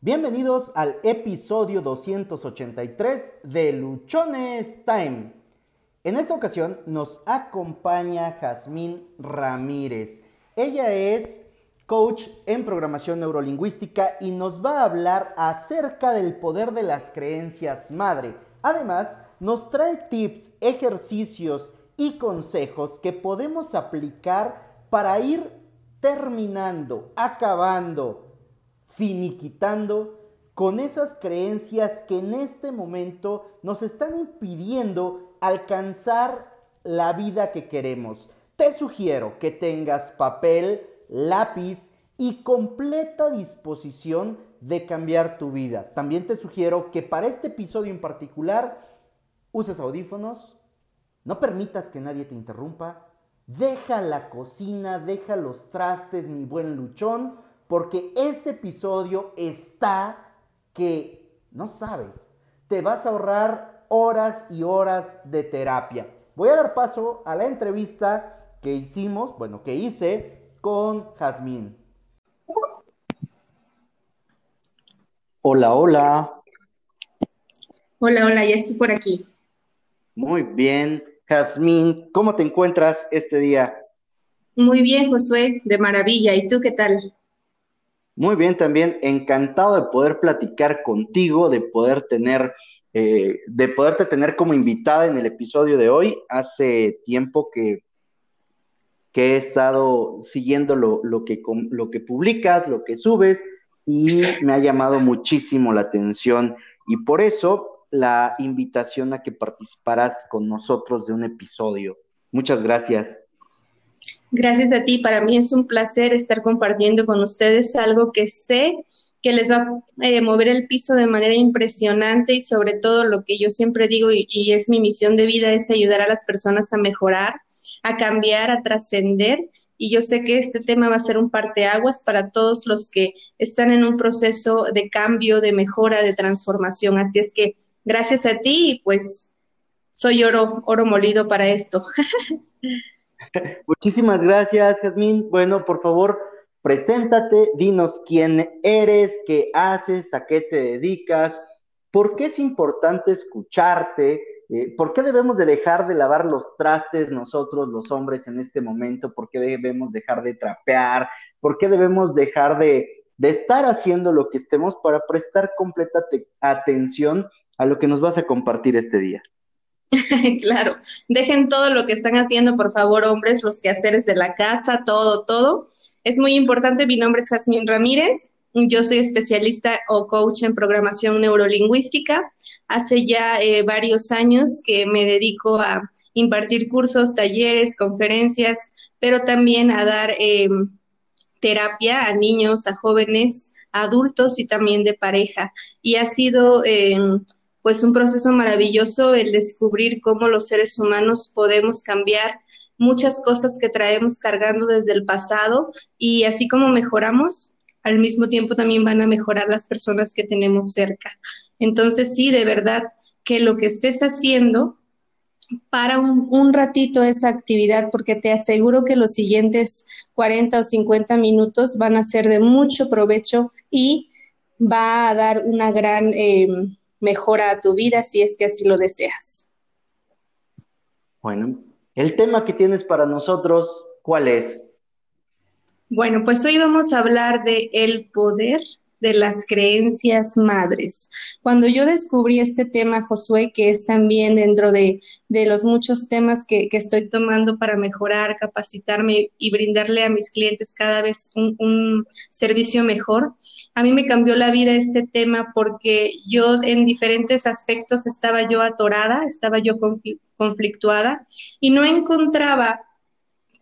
Bienvenidos al episodio 283 de Luchones Time. En esta ocasión nos acompaña Jazmín Ramírez. Ella es coach en programación neurolingüística y nos va a hablar acerca del poder de las creencias madre. Además, nos trae tips, ejercicios y consejos que podemos aplicar para ir terminando, acabando, finiquitando con esas creencias que en este momento nos están impidiendo alcanzar la vida que queremos. Te sugiero que tengas papel, lápiz y completa disposición de cambiar tu vida. También te sugiero que para este episodio en particular uses audífonos, no permitas que nadie te interrumpa, deja la cocina, deja los trastes, mi buen luchón, porque este episodio está que, no sabes, te vas a ahorrar horas y horas de terapia. Voy a dar paso a la entrevista que hicimos, bueno, que hice con Jazmín. Hola, hola. Hola, hola, ya estoy por aquí. Muy bien. Jazmín, ¿cómo te encuentras este día? Muy bien, Josué, de maravilla. ¿Y tú qué tal? Muy bien, también encantado de poder platicar contigo, de poder tener, eh, de poderte tener como invitada en el episodio de hoy. Hace tiempo que, he estado siguiendo lo, lo, que, lo que publicas, lo que subes, y me ha llamado muchísimo la atención. Y por eso la invitación a que participaras con nosotros de un episodio. Muchas gracias. Gracias a ti. Para mí es un placer estar compartiendo con ustedes algo que sé que les va a eh, mover el piso de manera impresionante y sobre todo lo que yo siempre digo y, y es mi misión de vida es ayudar a las personas a mejorar, a cambiar, a trascender y yo sé que este tema va a ser un parteaguas para todos los que están en un proceso de cambio, de mejora, de transformación. Así es que gracias a ti y pues soy oro, oro molido para esto. Muchísimas gracias, Jazmín. Bueno, por favor, preséntate, dinos quién eres, qué haces, a qué te dedicas, por qué es importante escucharte, eh, por qué debemos de dejar de lavar los trastes nosotros los hombres en este momento, por qué debemos dejar de trapear, por qué debemos dejar de, de estar haciendo lo que estemos para prestar completa atención a lo que nos vas a compartir este día. claro, dejen todo lo que están haciendo, por favor, hombres, los quehaceres de la casa, todo, todo. Es muy importante, mi nombre es Jasmine Ramírez, yo soy especialista o coach en programación neurolingüística. Hace ya eh, varios años que me dedico a impartir cursos, talleres, conferencias, pero también a dar em, terapia a niños, a jóvenes, a adultos y también de pareja. Y ha sido em, pues un proceso maravilloso el descubrir cómo los seres humanos podemos cambiar muchas cosas que traemos cargando desde el pasado y así como mejoramos, al mismo tiempo también van a mejorar las personas que tenemos cerca. Entonces sí, de verdad que lo que estés haciendo para un, ratito esa actividad, porque te aseguro que los siguientes 40 o 50 minutos van a ser de mucho provecho y va a dar una gran eh, mejora a tu vida si es que así lo deseas. Bueno, el tema que tienes para nosotros, ¿cuál es? Bueno, pues hoy vamos a hablar de el poder de las creencias madres. Cuando yo descubrí este tema, Josué, que es también dentro de, de los muchos temas que, que, estoy tomando para mejorar, capacitarme y brindarle a mis clientes cada vez un, un, servicio mejor, a mí me cambió la vida este tema porque yo en diferentes aspectos estaba yo atorada, estaba yo conflictuada y no encontraba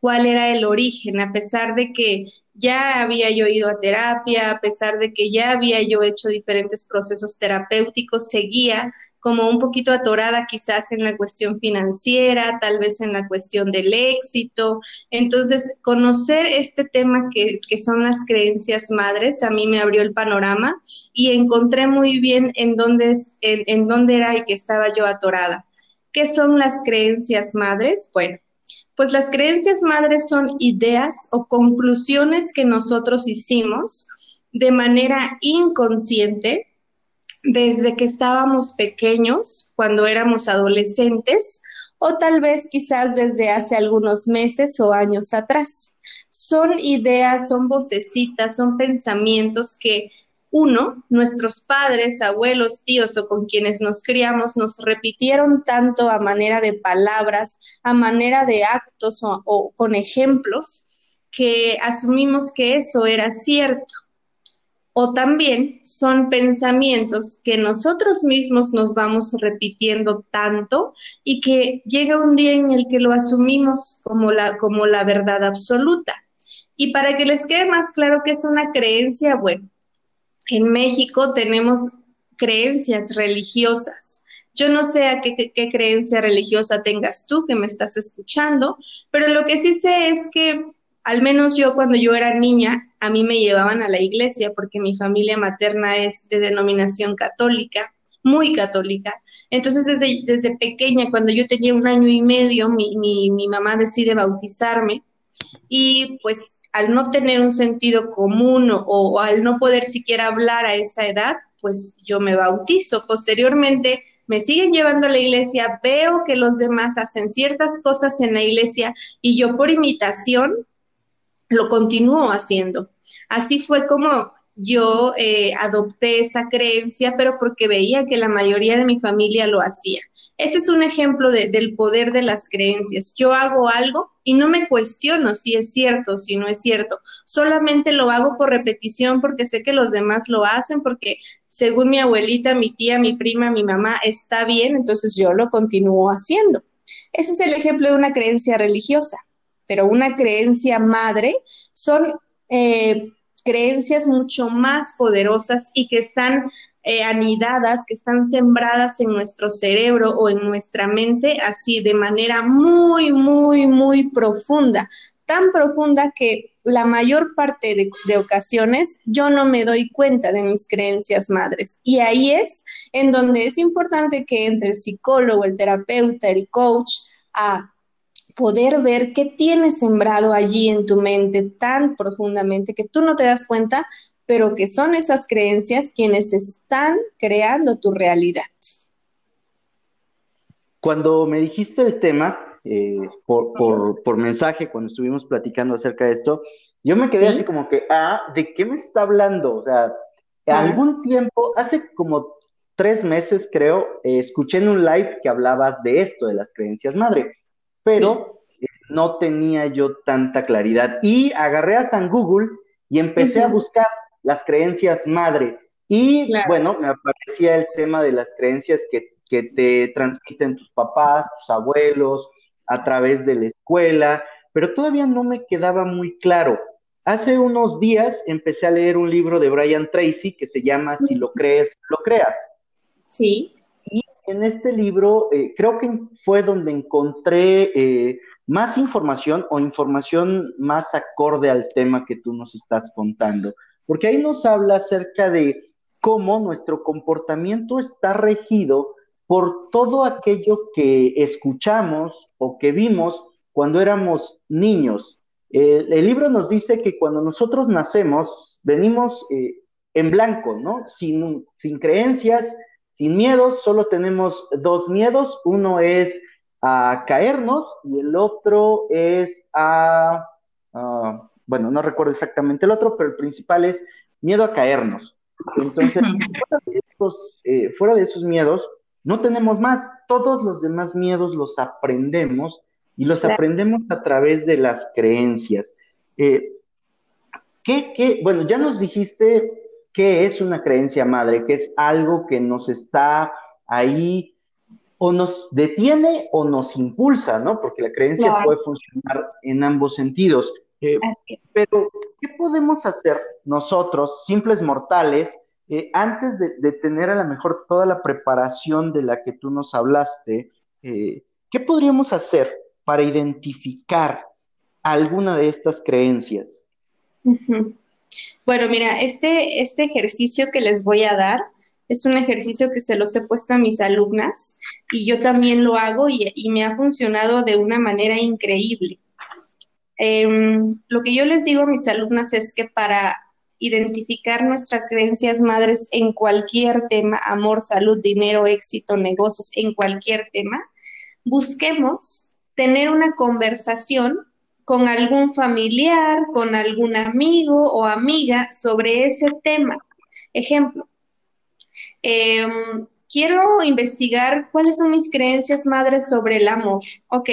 cuál era el origen, a pesar de que ya había yo ido a terapia, a pesar de que ya había yo hecho diferentes procesos terapéuticos, seguía como un poquito atorada quizás en la cuestión financiera, tal vez en la cuestión del éxito. Entonces, conocer este tema que, que son las creencias madres a mí me abrió el panorama y encontré muy bien en en, en dónde era y que estaba yo atorada. ¿Qué son las creencias madres? Bueno, pues las creencias madres son ideas o conclusiones que nosotros hicimos de manera inconsciente desde que estábamos pequeños, cuando éramos adolescentes, o tal vez quizás desde hace algunos meses o años atrás. Son ideas, son vocecitas, son pensamientos que uno, nuestros padres, abuelos, tíos o con quienes nos criamos nos repitieron tanto a manera de palabras, a manera de actos o, con ejemplos, que asumimos que eso era cierto o también son pensamientos que nosotros mismos nos vamos repitiendo tanto y que llega un día en el que lo asumimos como la, como la verdad absoluta. Y para que les quede más claro que es una creencia, bueno, en México tenemos creencias religiosas. Yo no sé a qué, qué, creencia religiosa tengas tú que me estás escuchando, pero lo que sí sé es que al menos yo cuando yo era niña, a mí me llevaban a la iglesia porque mi familia materna es de denominación católica, muy católica. Entonces, desde, desde pequeña, cuando yo tenía un año y medio, mi, mi, mi mamá decide bautizarme y pues al no tener un sentido común o, al no poder siquiera hablar a esa edad, pues yo me bautizo. Posteriormente me siguen llevando a la iglesia, veo que los demás hacen ciertas cosas en la iglesia y yo por imitación lo continúo haciendo. Así fue como yo eh, adopté esa creencia, pero porque veía que la mayoría de mi familia lo hacía. Ese es un ejemplo de, del poder de las creencias. Yo hago algo y no me cuestiono si es cierto o si no es cierto. Solamente lo hago por repetición porque sé que los demás lo hacen, porque según mi abuelita, mi tía, mi prima, mi mamá está bien, entonces yo lo continúo haciendo. Ese es el ejemplo de una creencia religiosa pero una creencia madre son eh, creencias mucho más poderosas y que están eh, anidadas, que están sembradas en nuestro cerebro o en nuestra mente así de manera muy, muy, muy profunda, tan profunda que la mayor parte de, de, ocasiones yo no me doy cuenta de mis creencias madres. Y ahí es en donde es importante que entre el psicólogo, el terapeuta, el coach, a poder ver qué tienes sembrado allí en tu mente tan profundamente que tú no te das cuenta, pero que son esas creencias quienes están creando tu realidad. Cuando me dijiste el tema, eh, por, por, por, mensaje, cuando estuvimos platicando acerca de esto, yo me quedé ¿Sí? así como que, ah, ¿de qué me está hablando? O sea, ah. algún tiempo, hace como tres meses creo, eh, escuché en un live que hablabas de esto, de las creencias madre pero eh, no tenía yo tanta claridad. Y agarré a San Google y empecé uh -huh. a buscar las creencias madre. Y claro. bueno, me aparecía el tema de las creencias que, que te transmiten tus papás, tus abuelos, a través de la escuela, pero todavía no me quedaba muy claro. Hace unos días empecé a leer un libro de Brian Tracy que se llama Si lo crees, lo creas. Sí en este libro eh, creo que fue donde encontré eh, más información o información más acorde al tema que tú nos estás contando, porque ahí nos habla acerca de cómo nuestro comportamiento está regido por todo aquello que escuchamos o que vimos cuando éramos niños. Eh, el libro nos dice que cuando nosotros nacemos, venimos eh, en blanco, ¿no? Sin, sin creencias, sin miedos, solo tenemos dos miedos. Uno es a caernos y el otro es a, uh, bueno, no recuerdo exactamente el otro, pero el principal es miedo a caernos. Entonces, fuera de, estos, eh, fuera de esos miedos, no tenemos más. Todos los demás miedos los aprendemos y los claro. aprendemos a través de las creencias. Eh, ¿qué, ¿Qué, bueno, ya nos dijiste qué es una creencia madre, que es algo que nos está ahí o nos detiene o nos impulsa, ¿no? Porque la creencia claro. puede funcionar en ambos sentidos. Eh, pero, ¿qué podemos hacer nosotros, simples mortales, eh, antes de, de, tener a lo mejor toda la preparación de la que tú nos hablaste? Eh, ¿Qué podríamos hacer para identificar alguna de estas creencias? Uh -huh. Bueno, mira, este, este ejercicio que les voy a dar es un ejercicio que se los he puesto a mis alumnas y yo también lo hago y, y me ha funcionado de una manera increíble. Eh, lo que yo les digo a mis alumnas es que para identificar nuestras creencias madres en cualquier tema, amor, salud, dinero, éxito, negocios, en cualquier tema, busquemos tener una conversación con algún familiar, con algún amigo o amiga sobre ese tema. Ejemplo, em, quiero investigar cuáles son mis creencias madres sobre el amor. Ok,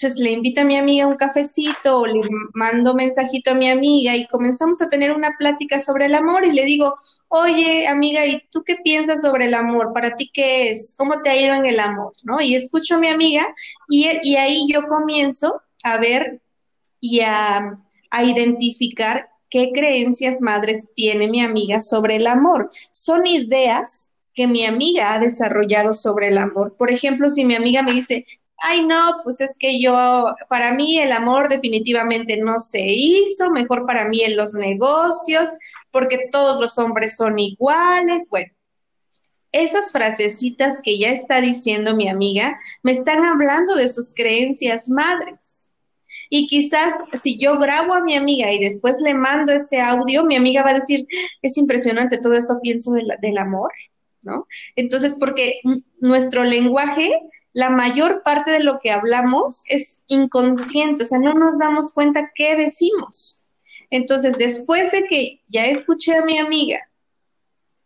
entonces le invito a mi amiga a un cafecito o le mando mensajito a mi amiga y comenzamos a tener una plática sobre el amor y le digo, oye amiga, ¿y tú qué piensas sobre el amor? ¿Para ti qué es? ¿Cómo te ha ido en el amor? ¿No? Y escucho a mi amiga y, y ahí yo comienzo a ver y a, a identificar qué creencias madres tiene mi amiga sobre el amor. Son ideas que mi amiga ha desarrollado sobre el amor. Por ejemplo, si mi amiga me dice, ay no, pues es que yo, para mí el amor definitivamente no se hizo, mejor para mí en los negocios, porque todos los hombres son iguales. Bueno, esas frasecitas que ya está diciendo mi amiga me están hablando de sus creencias madres. Y quizás si yo grabo a mi amiga y después le mando ese audio, mi amiga va a decir, es impresionante, todo eso pienso del, del amor, ¿no? Entonces, porque nuestro lenguaje la mayor parte de lo que hablamos es inconsciente, o sea, no nos damos cuenta qué decimos. Entonces, después de que ya escuché a mi amiga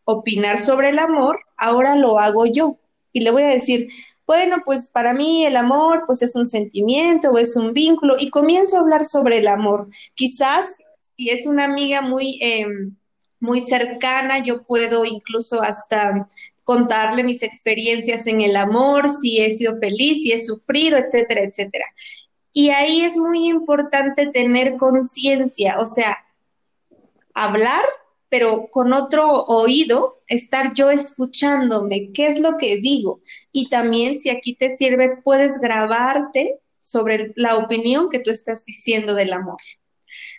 opinar sobre el amor, ahora lo hago yo. Y le voy a decir, bueno, pues para mí el amor pues es un sentimiento o es un vínculo y comienzo a hablar sobre el amor. Quizás si es una amiga muy, em, muy cercana, yo puedo incluso hasta contarle mis experiencias en el amor, si he sido feliz, si he sufrido, etcétera, etcétera. Y ahí es muy importante tener conciencia, o sea, hablar, pero con otro oído, estar yo escuchándome, qué es lo que digo. Y también, si aquí te sirve, puedes grabarte sobre la opinión que tú estás diciendo del amor.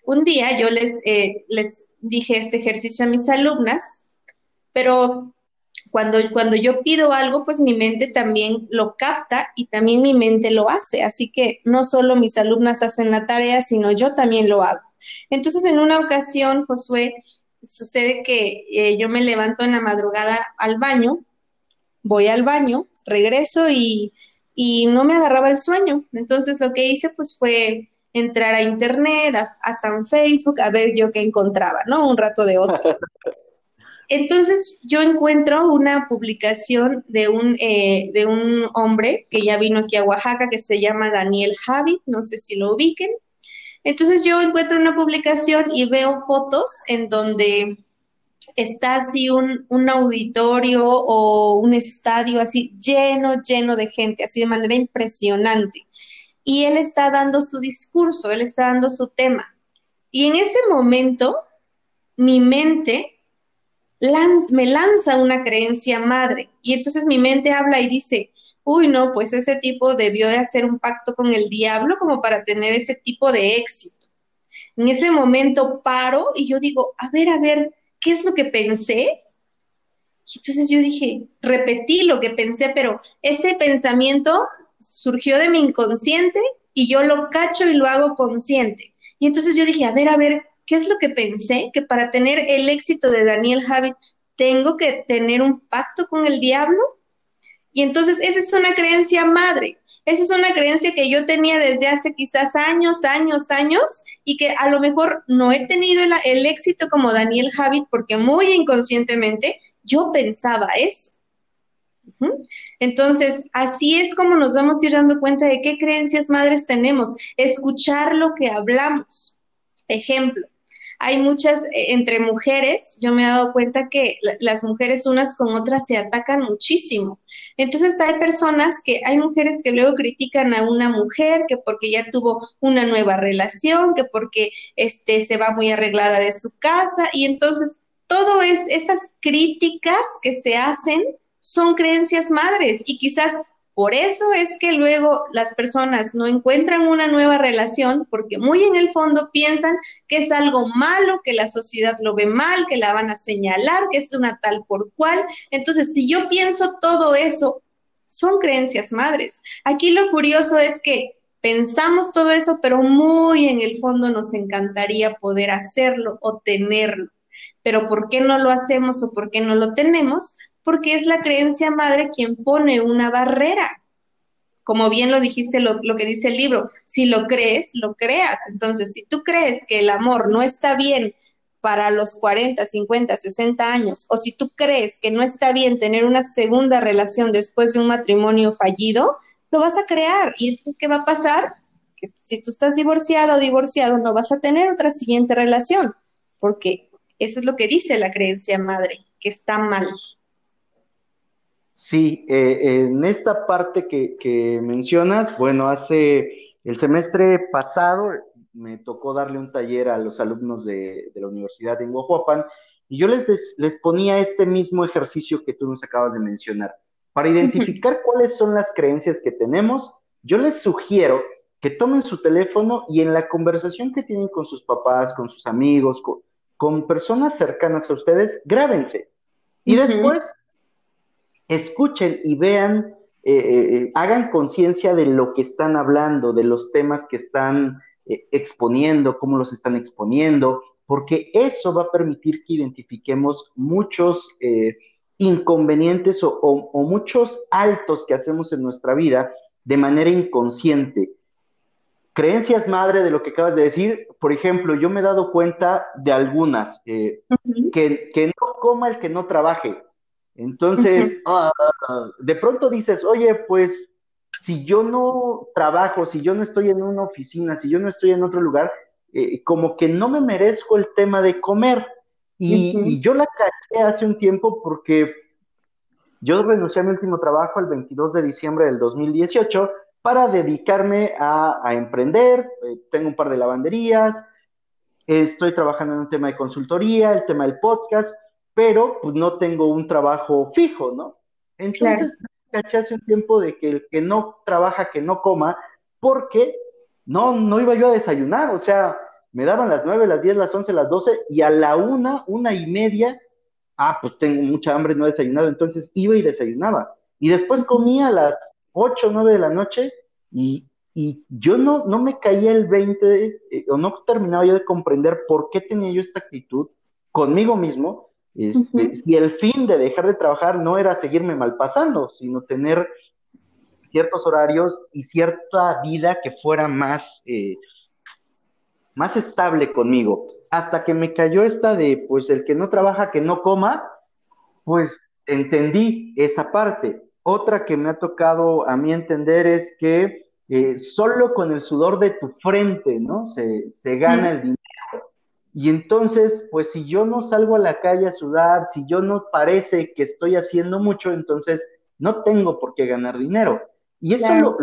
Un día yo les, eh, les dije este ejercicio a mis alumnas, pero cuando, cuando yo pido algo, pues mi mente también lo capta y también mi mente lo hace. Así que no solo mis alumnas hacen la tarea, sino yo también lo hago. Entonces, en una ocasión, Josué, sucede que eh, yo me levanto en la madrugada al baño, voy al baño, regreso y, y, no me agarraba el sueño. Entonces, lo que hice, pues, fue entrar a internet, a, a San Facebook, a ver yo qué encontraba, ¿no? Un rato de ocio. Entonces yo encuentro una publicación de un, eh, de un hombre que ya vino aquí a Oaxaca, que se llama Daniel Javi, no sé si lo ubiquen. Entonces yo encuentro una publicación y veo fotos en donde está así un, un, auditorio o un estadio así lleno, lleno de gente, así de manera impresionante. Y él está dando su discurso, él está dando su tema. Y en ese momento, mi mente me lanza una creencia madre. Y entonces mi mente habla y dice, uy, no, pues ese tipo debió de hacer un pacto con el diablo como para tener ese tipo de éxito. En ese momento paro y yo digo, a ver, a ver, ¿qué es lo que pensé? Y entonces yo dije, repetí lo que pensé, pero ese pensamiento surgió de mi inconsciente y yo lo cacho y lo hago consciente. Y entonces yo dije, a ver, a ver, ¿qué es lo que pensé? Que para tener el éxito de Daniel Javid tengo que tener un pacto con el diablo. Y entonces esa es una creencia madre. Esa es una creencia que yo tenía desde hace quizás años, años, años, y que a lo mejor no he tenido el, éxito como Daniel Javid porque muy inconscientemente yo pensaba eso. Entonces, así es como nos vamos a ir dando cuenta de qué creencias madres tenemos. Escuchar lo que hablamos. Ejemplo, hay muchas, eh, entre mujeres, yo me he dado cuenta que las mujeres unas con otras se atacan muchísimo. Entonces hay personas que, hay mujeres que luego critican a una mujer que porque ya tuvo una nueva relación, que porque este, se va muy arreglada de su casa y entonces todo es, esas críticas que se hacen son creencias madres y quizás por eso es que luego las personas no encuentran una nueva relación porque muy en el fondo piensan que es algo malo, que la sociedad lo ve mal, que la van a señalar, que es una tal por cual. Entonces, si yo pienso todo eso, son creencias madres. Aquí lo curioso es que pensamos todo eso, pero muy en el fondo nos encantaría poder hacerlo o tenerlo. Pero ¿por qué no lo hacemos o por qué no lo tenemos? Porque es la creencia madre quien pone una barrera. Como bien lo dijiste, lo, que dice el libro, si lo crees, lo creas. Entonces, si tú crees que el amor no está bien para los 40, 50, 60 años, o si tú crees que no está bien tener una segunda relación después de un matrimonio fallido, lo vas a crear. ¿Y entonces qué va a pasar? Que si tú estás divorciado o divorciado, no vas a tener otra siguiente relación, porque eso es lo que dice la creencia madre, que está mal. Sí, eh, en esta parte que, mencionas, bueno, hace el semestre pasado me tocó darle un taller a los alumnos de, la Universidad de Huajuapan y yo les, les ponía este mismo ejercicio que tú nos acabas de mencionar. Para identificar cuáles son las creencias que tenemos, yo les sugiero que tomen su teléfono y en la conversación que tienen con sus papás, con sus amigos, con, personas cercanas a ustedes, grábense. Y después escuchen y vean, eh, eh, eh, hagan conciencia de lo que están hablando, de los temas que están exponiendo, cómo los están exponiendo, porque eso va a permitir que identifiquemos muchos inconvenientes o, muchos altos que hacemos en nuestra vida de manera inconsciente. Creencias madre de lo que acabas de decir, por ejemplo, yo me he dado cuenta de algunas, que, que, no coma el que no trabaje. Entonces, ah, de pronto dices, oye, pues si yo no trabajo, si yo no estoy en una oficina, si yo no estoy en otro lugar, eh, como que no me merezco el tema de comer. Y, yo la caché hace un tiempo porque yo renuncié a mi último trabajo el 22 de diciembre del 2018 para dedicarme a, emprender. Eh, tengo un par de lavanderías, estoy trabajando en un tema de consultoría, el tema del podcast, pero pues no tengo un trabajo fijo, ¿no? Entonces, caché hace un tiempo de que el que no trabaja, que no coma, porque no, no iba yo a desayunar, o sea, me daban las nueve, las diez, las once, las doce, y a la una, una y media, ah, pues tengo mucha hambre, no he desayunado, entonces iba y desayunaba. Y después comía a las ocho, nueve de la noche, y, yo no, no me caía el 20, eh, o no terminaba yo de comprender por qué tenía yo esta actitud conmigo mismo, este, si el fin de dejar de trabajar no era seguirme malpasando, sino tener ciertos horarios y cierta vida que fuera más, eh, más estable conmigo. Hasta que me cayó esta de, pues el que no trabaja, que no coma, pues entendí esa parte. Otra que me ha tocado a mí entender es que eh, solo con el sudor de tu frente, ¿no? Se, se gana el dinero. Y entonces, pues si yo no salgo a la calle a sudar, si yo no parece que estoy haciendo mucho, entonces no tengo por qué ganar dinero. Y eso lo,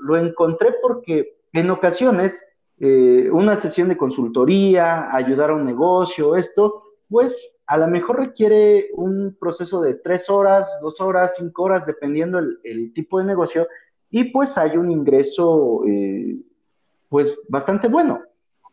lo, encontré porque en ocasiones eh, una sesión de consultoría, ayudar a un negocio, esto, pues a lo mejor requiere un proceso de tres horas, dos horas, cinco horas, dependiendo el, tipo de negocio, y pues hay un ingreso, eh, pues bastante bueno.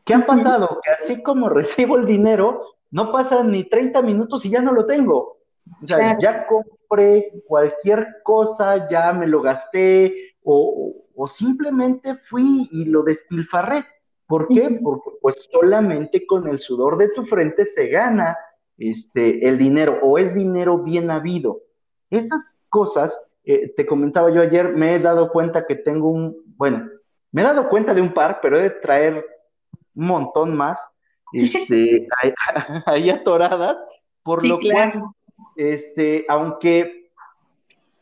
¿Qué ha pasado? Que así como recibo el dinero, no pasan ni 30 minutos y ya no lo tengo. O sea, ya compré cualquier cosa, ya me lo gasté, o, o simplemente fui y lo despilfarré. ¿Por qué? Porque pues solamente con el sudor de tu frente se gana este, el dinero o es dinero bien habido. Esas cosas, eh, te comentaba yo ayer, me he dado cuenta que tengo un, bueno, me he dado cuenta de un par, pero he de traer un montón más este, ahí, atoradas, por lo cual, este, aunque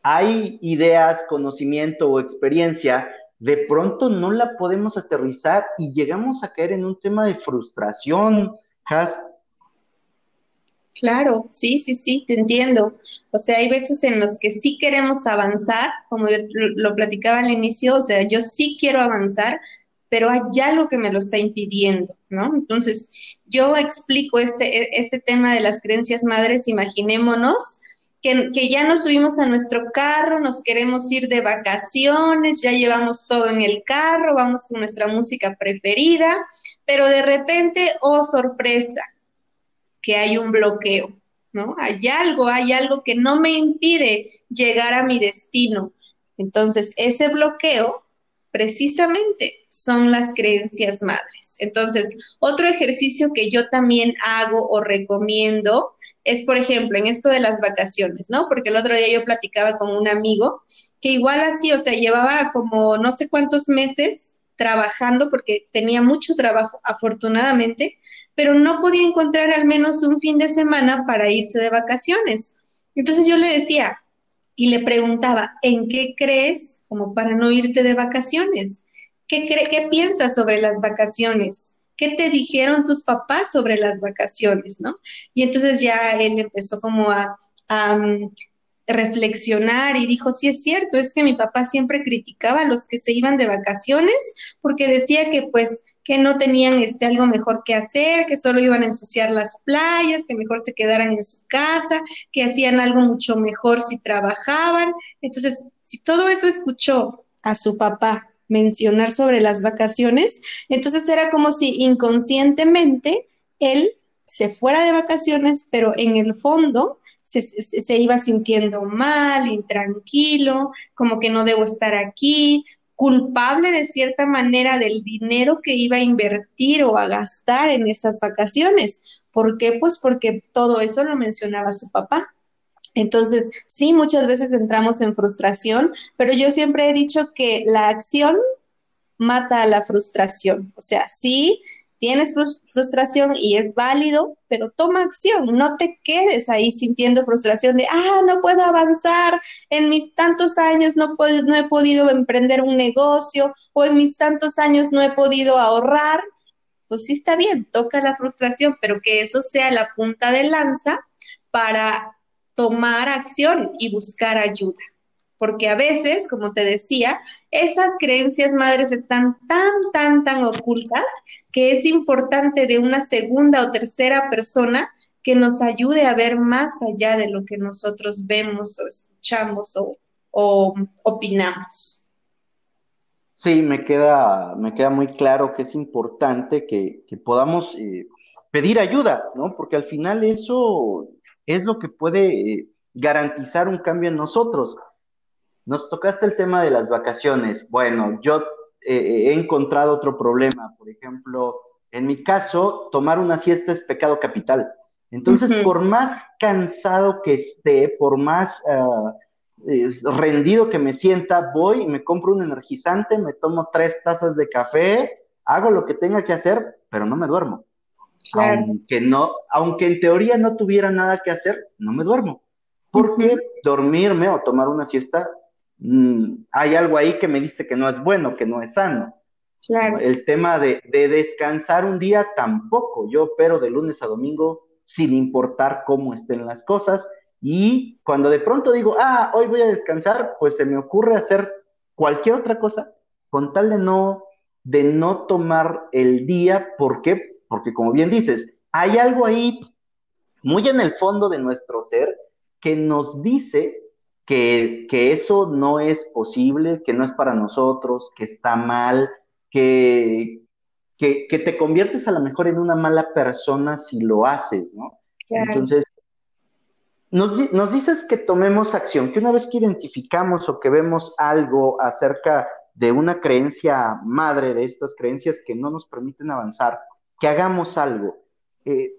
hay ideas, conocimiento o experiencia, de pronto no la podemos aterrizar y llegamos a caer en un tema de frustración, Claro, sí, sí, sí, te entiendo. O sea, hay veces en los que sí queremos avanzar, como lo platicaba al inicio, o sea, yo sí quiero avanzar, pero hay algo que me lo está impidiendo, ¿no? Entonces, yo explico este, e, este tema de las creencias madres, imaginémonos que, ya nos subimos a nuestro carro, nos queremos ir de vacaciones, ya llevamos todo en el carro, vamos con nuestra música preferida, pero de repente, oh sorpresa, que hay un bloqueo, ¿no? Hay algo, hay algo que no me impide llegar a mi destino. Entonces, ese bloqueo precisamente son las creencias madres. Entonces, otro ejercicio que yo también hago o recomiendo es, por ejemplo, en esto de las vacaciones, ¿no? Porque el otro día yo platicaba con un amigo que igual así, o sea, llevaba como no sé cuántos meses trabajando porque tenía mucho trabajo, afortunadamente, pero no podía encontrar al menos un fin de semana para irse de vacaciones. Entonces yo le decía y le preguntaba, ¿en qué crees como para no irte de vacaciones? ¿Qué, qué piensas sobre las vacaciones? ¿Qué te dijeron tus papás sobre las vacaciones, no? Y entonces ya él empezó como a, mm, reflexionar y dijo, sí es cierto, es que mi papá siempre criticaba a los que se iban de vacaciones porque decía que pues que no tenían este algo mejor que hacer, que solo iban a ensuciar las playas, que mejor se quedaran en su casa, que hacían algo mucho mejor si trabajaban. Entonces, si todo eso escuchó a su papá mencionar sobre las vacaciones, entonces era como si inconscientemente él se fuera de vacaciones, pero en el fondo se, se, iba sintiendo mal, intranquilo, como que no debo estar aquí, culpable de cierta manera del dinero que iba a invertir o a gastar en esas vacaciones. ¿Por qué? Pues porque todo eso lo mencionaba su papá. Entonces, sí, muchas veces entramos en frustración, pero yo siempre he dicho que la acción mata a la frustración. O sea, sí, tienes frustración y es válido, pero toma acción, no te quedes ahí sintiendo frustración de, ah, no puedo avanzar, en mis tantos años no, no he podido emprender un negocio o en mis tantos años no he podido ahorrar. Pues sí está bien, toca la frustración, pero que eso sea la punta de lanza para tomar acción y buscar ayuda. Porque a veces, como te decía, esas creencias madres están tan, tan, tan ocultas que es importante de una segunda o tercera persona que nos ayude a ver más allá de lo que nosotros vemos o escuchamos o, opinamos. Sí, me queda, me queda muy claro que es importante que, podamos eh, pedir ayuda, ¿no? Porque al final eso es lo que puede eh, garantizar un cambio en nosotros. Nos tocaste el tema de las vacaciones. Bueno, yo eh, he encontrado otro problema. Por ejemplo, en mi caso, tomar una siesta es pecado capital. Entonces, por más cansado que esté, por más ah, rendido que me sienta, voy y me compro un energizante, me tomo tres tazas de café, hago lo que tenga que hacer, pero no me duermo. Aunque no, aunque en teoría no tuviera nada que hacer, no me duermo. Porque dormirme o tomar una siesta, mm, hay algo ahí que me dice que no es bueno, que no es sano. El tema de, de, descansar un día tampoco. Yo opero de lunes a domingo sin importar cómo estén las cosas. Y cuando de pronto digo, ah, hoy voy a descansar, pues se me ocurre hacer cualquier otra cosa con tal de no, de no tomar el día. ¿Por qué? porque como bien dices, hay algo ahí muy en el fondo de nuestro ser que nos dice que, eso no es posible, que no es para nosotros, que está mal, que, que, te conviertes a lo mejor en una mala persona si lo haces, ¿no? Entonces, nos, nos, dices que tomemos acción, que una vez que identificamos o que vemos algo acerca de una creencia madre, de estas creencias que no nos permiten avanzar, que hagamos algo. Eh,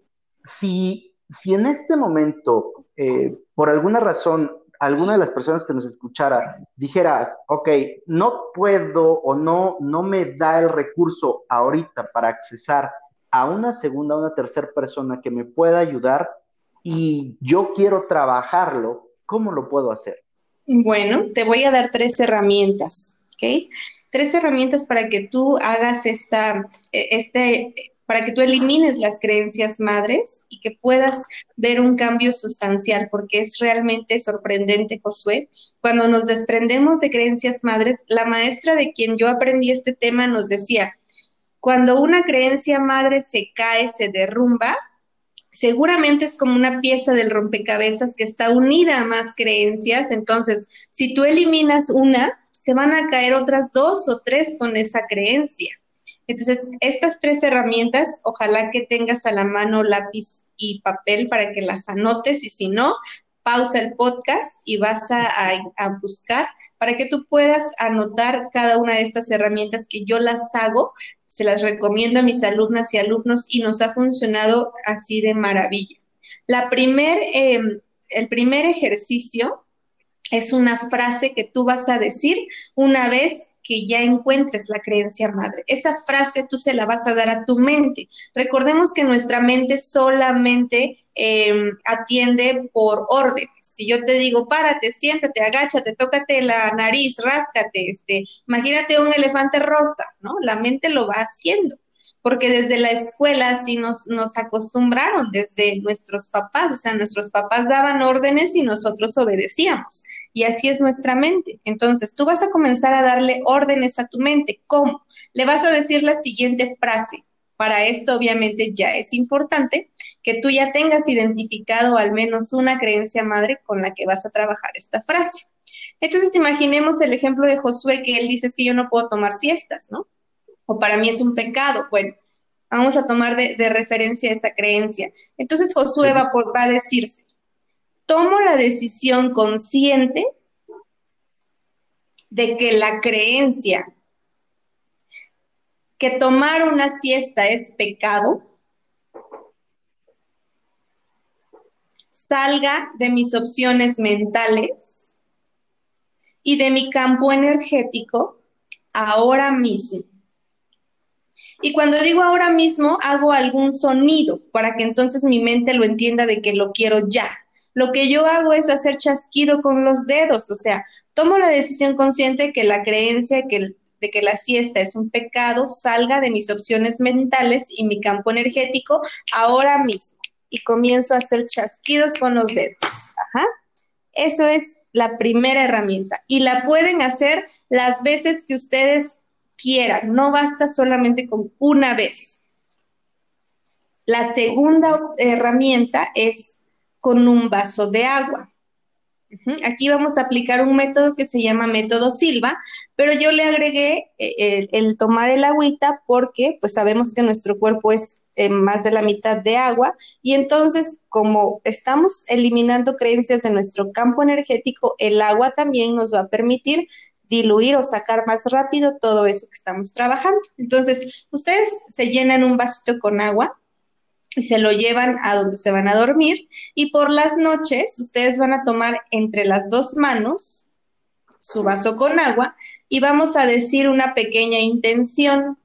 si, si en este momento, eh, por alguna razón, alguna de las personas que nos escuchara dijera, ok, no puedo o no, no me da el recurso ahorita para accesar a una segunda o una tercera persona que me pueda ayudar y yo quiero trabajarlo, ¿cómo lo puedo hacer? Bueno, te voy a dar tres herramientas, ¿ok? Tres herramientas para que tú hagas esta, e, este para que tú elimines las creencias madres y que puedas ver un cambio sustancial, porque es realmente sorprendente, Josué. Cuando nos desprendemos de creencias madres, la maestra de quien yo aprendí este tema nos decía, cuando una creencia madre se cae, se derrumba, seguramente es como una pieza del rompecabezas que está unida a más creencias. Entonces, si tú eliminas una, se van a caer otras dos o tres con esa creencia. Entonces, estas tres herramientas, ojalá que tengas a la mano lápiz y papel para que las anotes y si no, pausa el podcast y vas a, buscar para que tú puedas anotar cada una de estas herramientas que yo las hago, se las recomiendo a mis alumnas y alumnos y nos ha funcionado así de maravilla. La primer, em, el primer ejercicio es una frase que tú vas a decir una vez que ya encuentres la creencia madre. Esa frase tú se la vas a dar a tu mente. Recordemos que nuestra mente solamente em, atiende por órdenes. Si yo te digo, párate, siéntate, agáchate, tócate la nariz, ráscate, este, imagínate un elefante rosa, ¿no? La mente lo va haciendo porque desde la escuela sí nos, acostumbraron, desde nuestros papás, o sea, nuestros papás daban órdenes y nosotros obedecíamos. Y así es nuestra mente. Entonces, tú vas a comenzar a darle órdenes a tu mente. ¿Cómo? Le vas a decir la siguiente frase. Para esto, obviamente, ya es importante que tú ya tengas identificado al menos una creencia madre con la que vas a trabajar esta frase. Entonces, imaginemos el ejemplo de Josué, que él dice es que yo no puedo tomar siestas, ¿no? O para mí es un pecado. Bueno, vamos a tomar de, referencia esa creencia. Entonces Josué va, va a decirse, tomo la decisión consciente de que la creencia que tomar una siesta es pecado, salga de mis opciones mentales y de mi campo energético ahora mismo. Y cuando digo ahora mismo, hago algún sonido para que entonces mi mente lo entienda de que lo quiero ya. Lo que yo hago es hacer chasquido con los dedos, o sea, tomo la decisión consciente que la creencia de que la siesta es un pecado salga de mis opciones mentales y mi campo energético ahora mismo. Y comienzo a hacer chasquidos con los dedos. Ajá. Eso es la primera herramienta. Y la pueden hacer las veces que ustedes no basta solamente con una vez. La segunda herramienta es con un vaso de agua. Aquí vamos a aplicar un método que se llama método Silva, pero yo le agregué eh, el, tomar el agüita porque pues sabemos que nuestro cuerpo es eh, más de la mitad de agua y entonces como estamos eliminando creencias de nuestro campo energético, el agua también nos va a permitir diluir o sacar más rápido todo eso que estamos trabajando. Entonces, ustedes se llenan un vasito con agua y se lo llevan a donde se van a dormir y por las noches ustedes van a tomar entre las dos manos su vaso con agua y vamos a decir una pequeña intención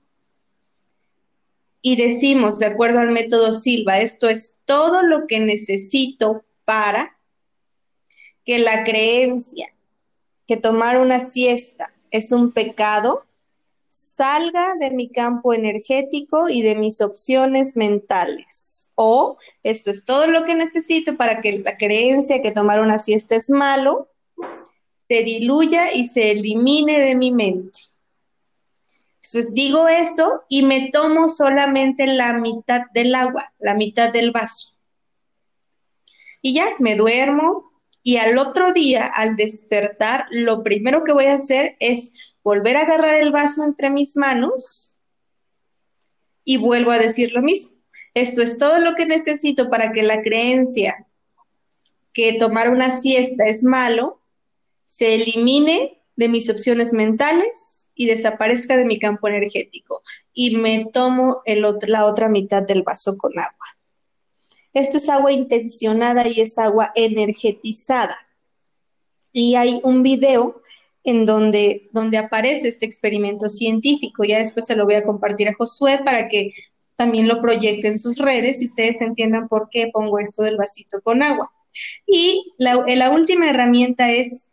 y decimos, de acuerdo al método Silva, esto es todo lo que necesito para que la creencia que tomar una siesta es un pecado, salga de mi campo energético y de mis opciones mentales. O esto es todo lo que necesito para que la creencia que tomar una siesta es malo, se diluya y se elimine de mi mente. Entonces digo eso y me tomo solamente la mitad del agua, la mitad del vaso. Y ya, me duermo, y al otro día, al despertar, lo primero que voy a hacer es volver a agarrar el vaso entre mis manos y vuelvo a decir lo mismo. Esto es todo lo que necesito para que la creencia que tomar una siesta es malo se elimine de mis opciones mentales y desaparezca de mi campo energético. Y me tomo la otra mitad del vaso con agua. Esto es agua intencionada y es agua energetizada. Y hay un video en donde, donde aparece este experimento científico. Ya después se lo voy a compartir a Josué para que también lo proyecte en sus redes y ustedes entiendan por qué pongo esto del vasito con agua. Y la, la última herramienta es,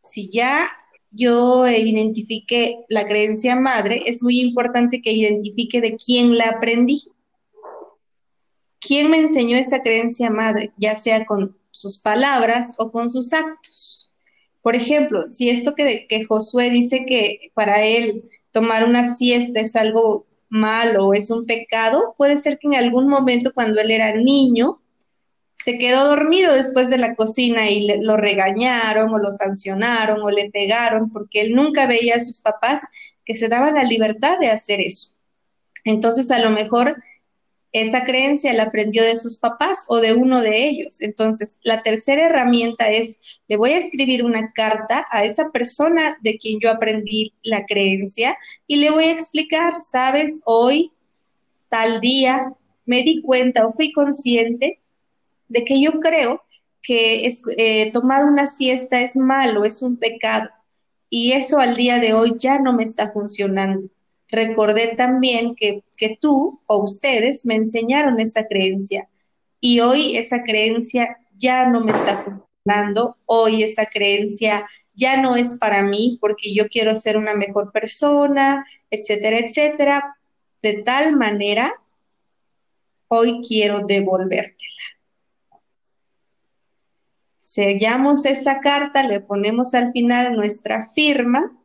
si ya yo identifique la creencia madre, es muy importante que identifique de quién la aprendí. ¿Quién me enseñó esa creencia madre, ya sea con sus palabras o con sus actos? Por ejemplo, si esto que, Josué dice que para él tomar una siesta es algo malo o es un pecado, puede ser que en algún momento cuando él era niño se quedó dormido después de la cocina y lo regañaron o lo sancionaron o le pegaron porque él nunca veía a sus papás que se daban la libertad de hacer eso. Entonces a lo mejor esa creencia la aprendió de sus papás o de uno de ellos. Entonces, la tercera herramienta es, le voy a escribir una carta a esa persona de quien yo aprendí la creencia y le voy a explicar, sabes, hoy, tal día, me di cuenta o fui consciente de que yo creo que eh, tomar una siesta es malo, es un pecado. Y eso al día de hoy ya no me está funcionando recordé también que, tú o ustedes me enseñaron esa creencia y hoy esa creencia ya no me está funcionando, hoy esa creencia ya no es para mí porque yo quiero ser una mejor persona, etcétera, etcétera. De tal manera, hoy quiero devolvértela. Sellamos esa carta, le ponemos al final nuestra firma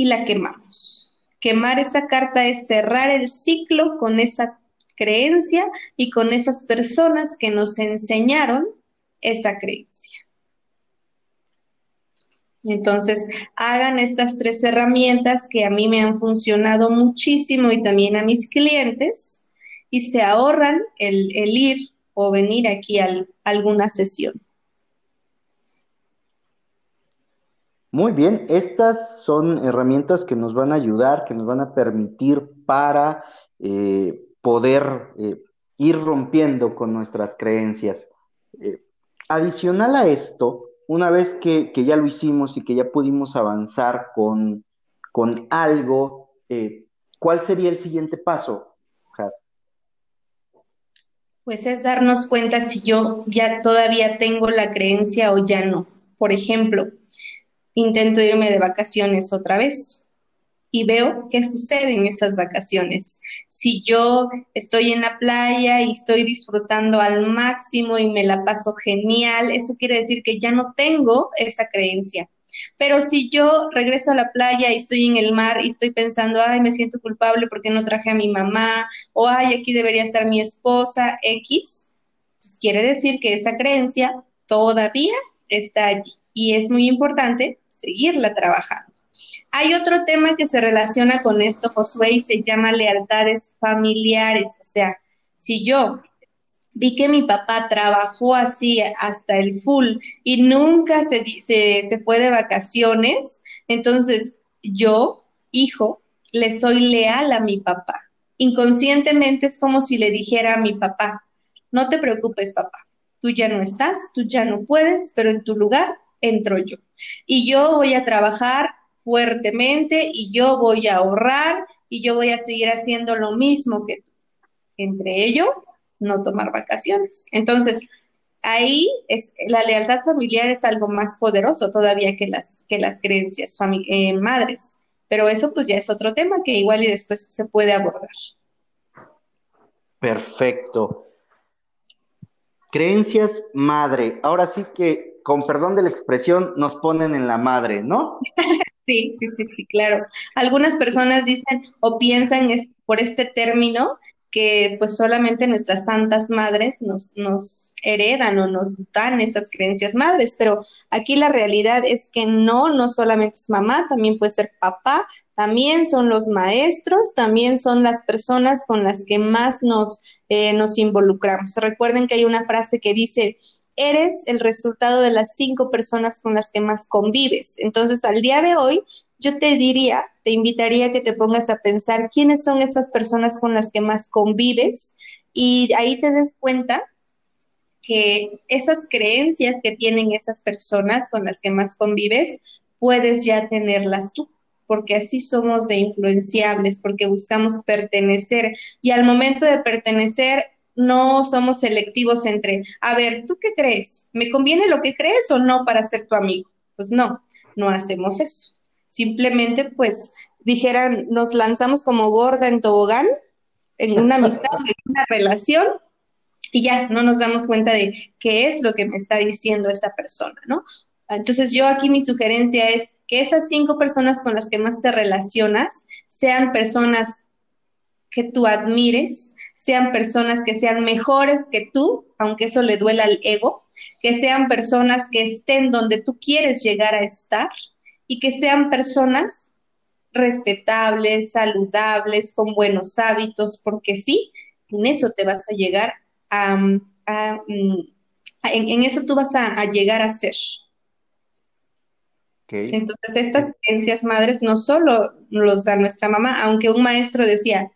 y la quemamos. Quemar esa carta es cerrar el ciclo con esa creencia y con esas personas que nos enseñaron esa creencia. Entonces, hagan estas tres herramientas que a mí me han funcionado muchísimo y también a mis clientes y se ahorran el, ir o venir aquí a alguna sesión. Muy bien, estas son herramientas que nos van a ayudar, que nos van a permitir para eh, poder eh, ir rompiendo con nuestras creencias. Eh, adicional a esto, una vez que, ya lo hicimos y que ya pudimos avanzar con, con algo, ¿cuál sería el siguiente paso, Pues es darnos cuenta si yo ya todavía tengo la creencia o ya no. Por ejemplo, intento irme de vacaciones otra vez y veo qué sucede en esas vacaciones. Si yo estoy en la playa y estoy disfrutando al máximo y me la paso genial, eso quiere decir que ya no tengo esa creencia. Pero si yo regreso a la playa y estoy en el mar y estoy pensando, ay, me siento culpable porque no traje a mi mamá, o ay, aquí debería estar mi esposa, X, pues quiere decir que esa creencia todavía está allí y es muy importante seguirla trabajando. Hay otro tema que se relaciona con esto, Josué, y se llama lealtades familiares. O sea, si yo vi que mi papá trabajó así hasta el full y nunca se, se, se fue de vacaciones, entonces yo, hijo, le soy leal a mi papá. Inconscientemente es como si le dijera a mi papá, no te preocupes, papá, tú ya no estás, tú ya no puedes, pero en tu lugar entro yo. Y yo voy a trabajar fuertemente y yo voy a ahorrar y yo voy a seguir haciendo lo mismo que tú. Entre ello, no tomar vacaciones. Entonces, ahí es la lealtad familiar es algo más poderoso todavía que las, que las creencias eh, madres. Pero eso pues ya es otro tema que igual y después se puede abordar. Perfecto. Creencias madre. Ahora sí que con perdón de la expresión, nos ponen en la madre, ¿no? Sí, sí, sí, sí, claro. Algunas personas dicen o piensan por este término que pues solamente nuestras santas madres nos, heredan o nos dan esas creencias madres, pero aquí la realidad es que no, no solamente es mamá, también puede ser papá, también son los maestros, también son las personas con las que más nos, eh, nos involucramos. Recuerden que hay una frase que dice, eres el resultado de las cinco personas con las que más convives. Entonces, al día de hoy, yo te diría, te invitaría a que te pongas a pensar quiénes son esas personas con las que más convives y ahí te des cuenta que esas creencias que tienen esas personas con las que más convives, puedes ya tenerlas tú porque así somos de influenciables, porque buscamos pertenecer y al momento de pertenecer no somos selectivos entre, a ver, ¿tú qué crees? ¿Me conviene lo que crees o no para ser tu amigo? Pues no, no hacemos eso. Simplemente, pues, dijeran, nos lanzamos como gorda en tobogán, en una amistad, en una relación, y ya no nos damos cuenta de qué es lo que me está diciendo esa persona, ¿no? Entonces yo aquí mi sugerencia es que esas cinco personas con las que más te relacionas sean personas que tú admires, sean personas que sean mejores que tú, aunque eso le duela al ego, que sean personas que estén donde tú quieres llegar a estar y que sean personas respetables, saludables, con buenos hábitos, porque sí, en eso te vas a llegar a, mm, en, eso tú vas a, llegar a ser. Entonces, estas creencias madres no solo los da nuestra mamá, aunque un maestro decía,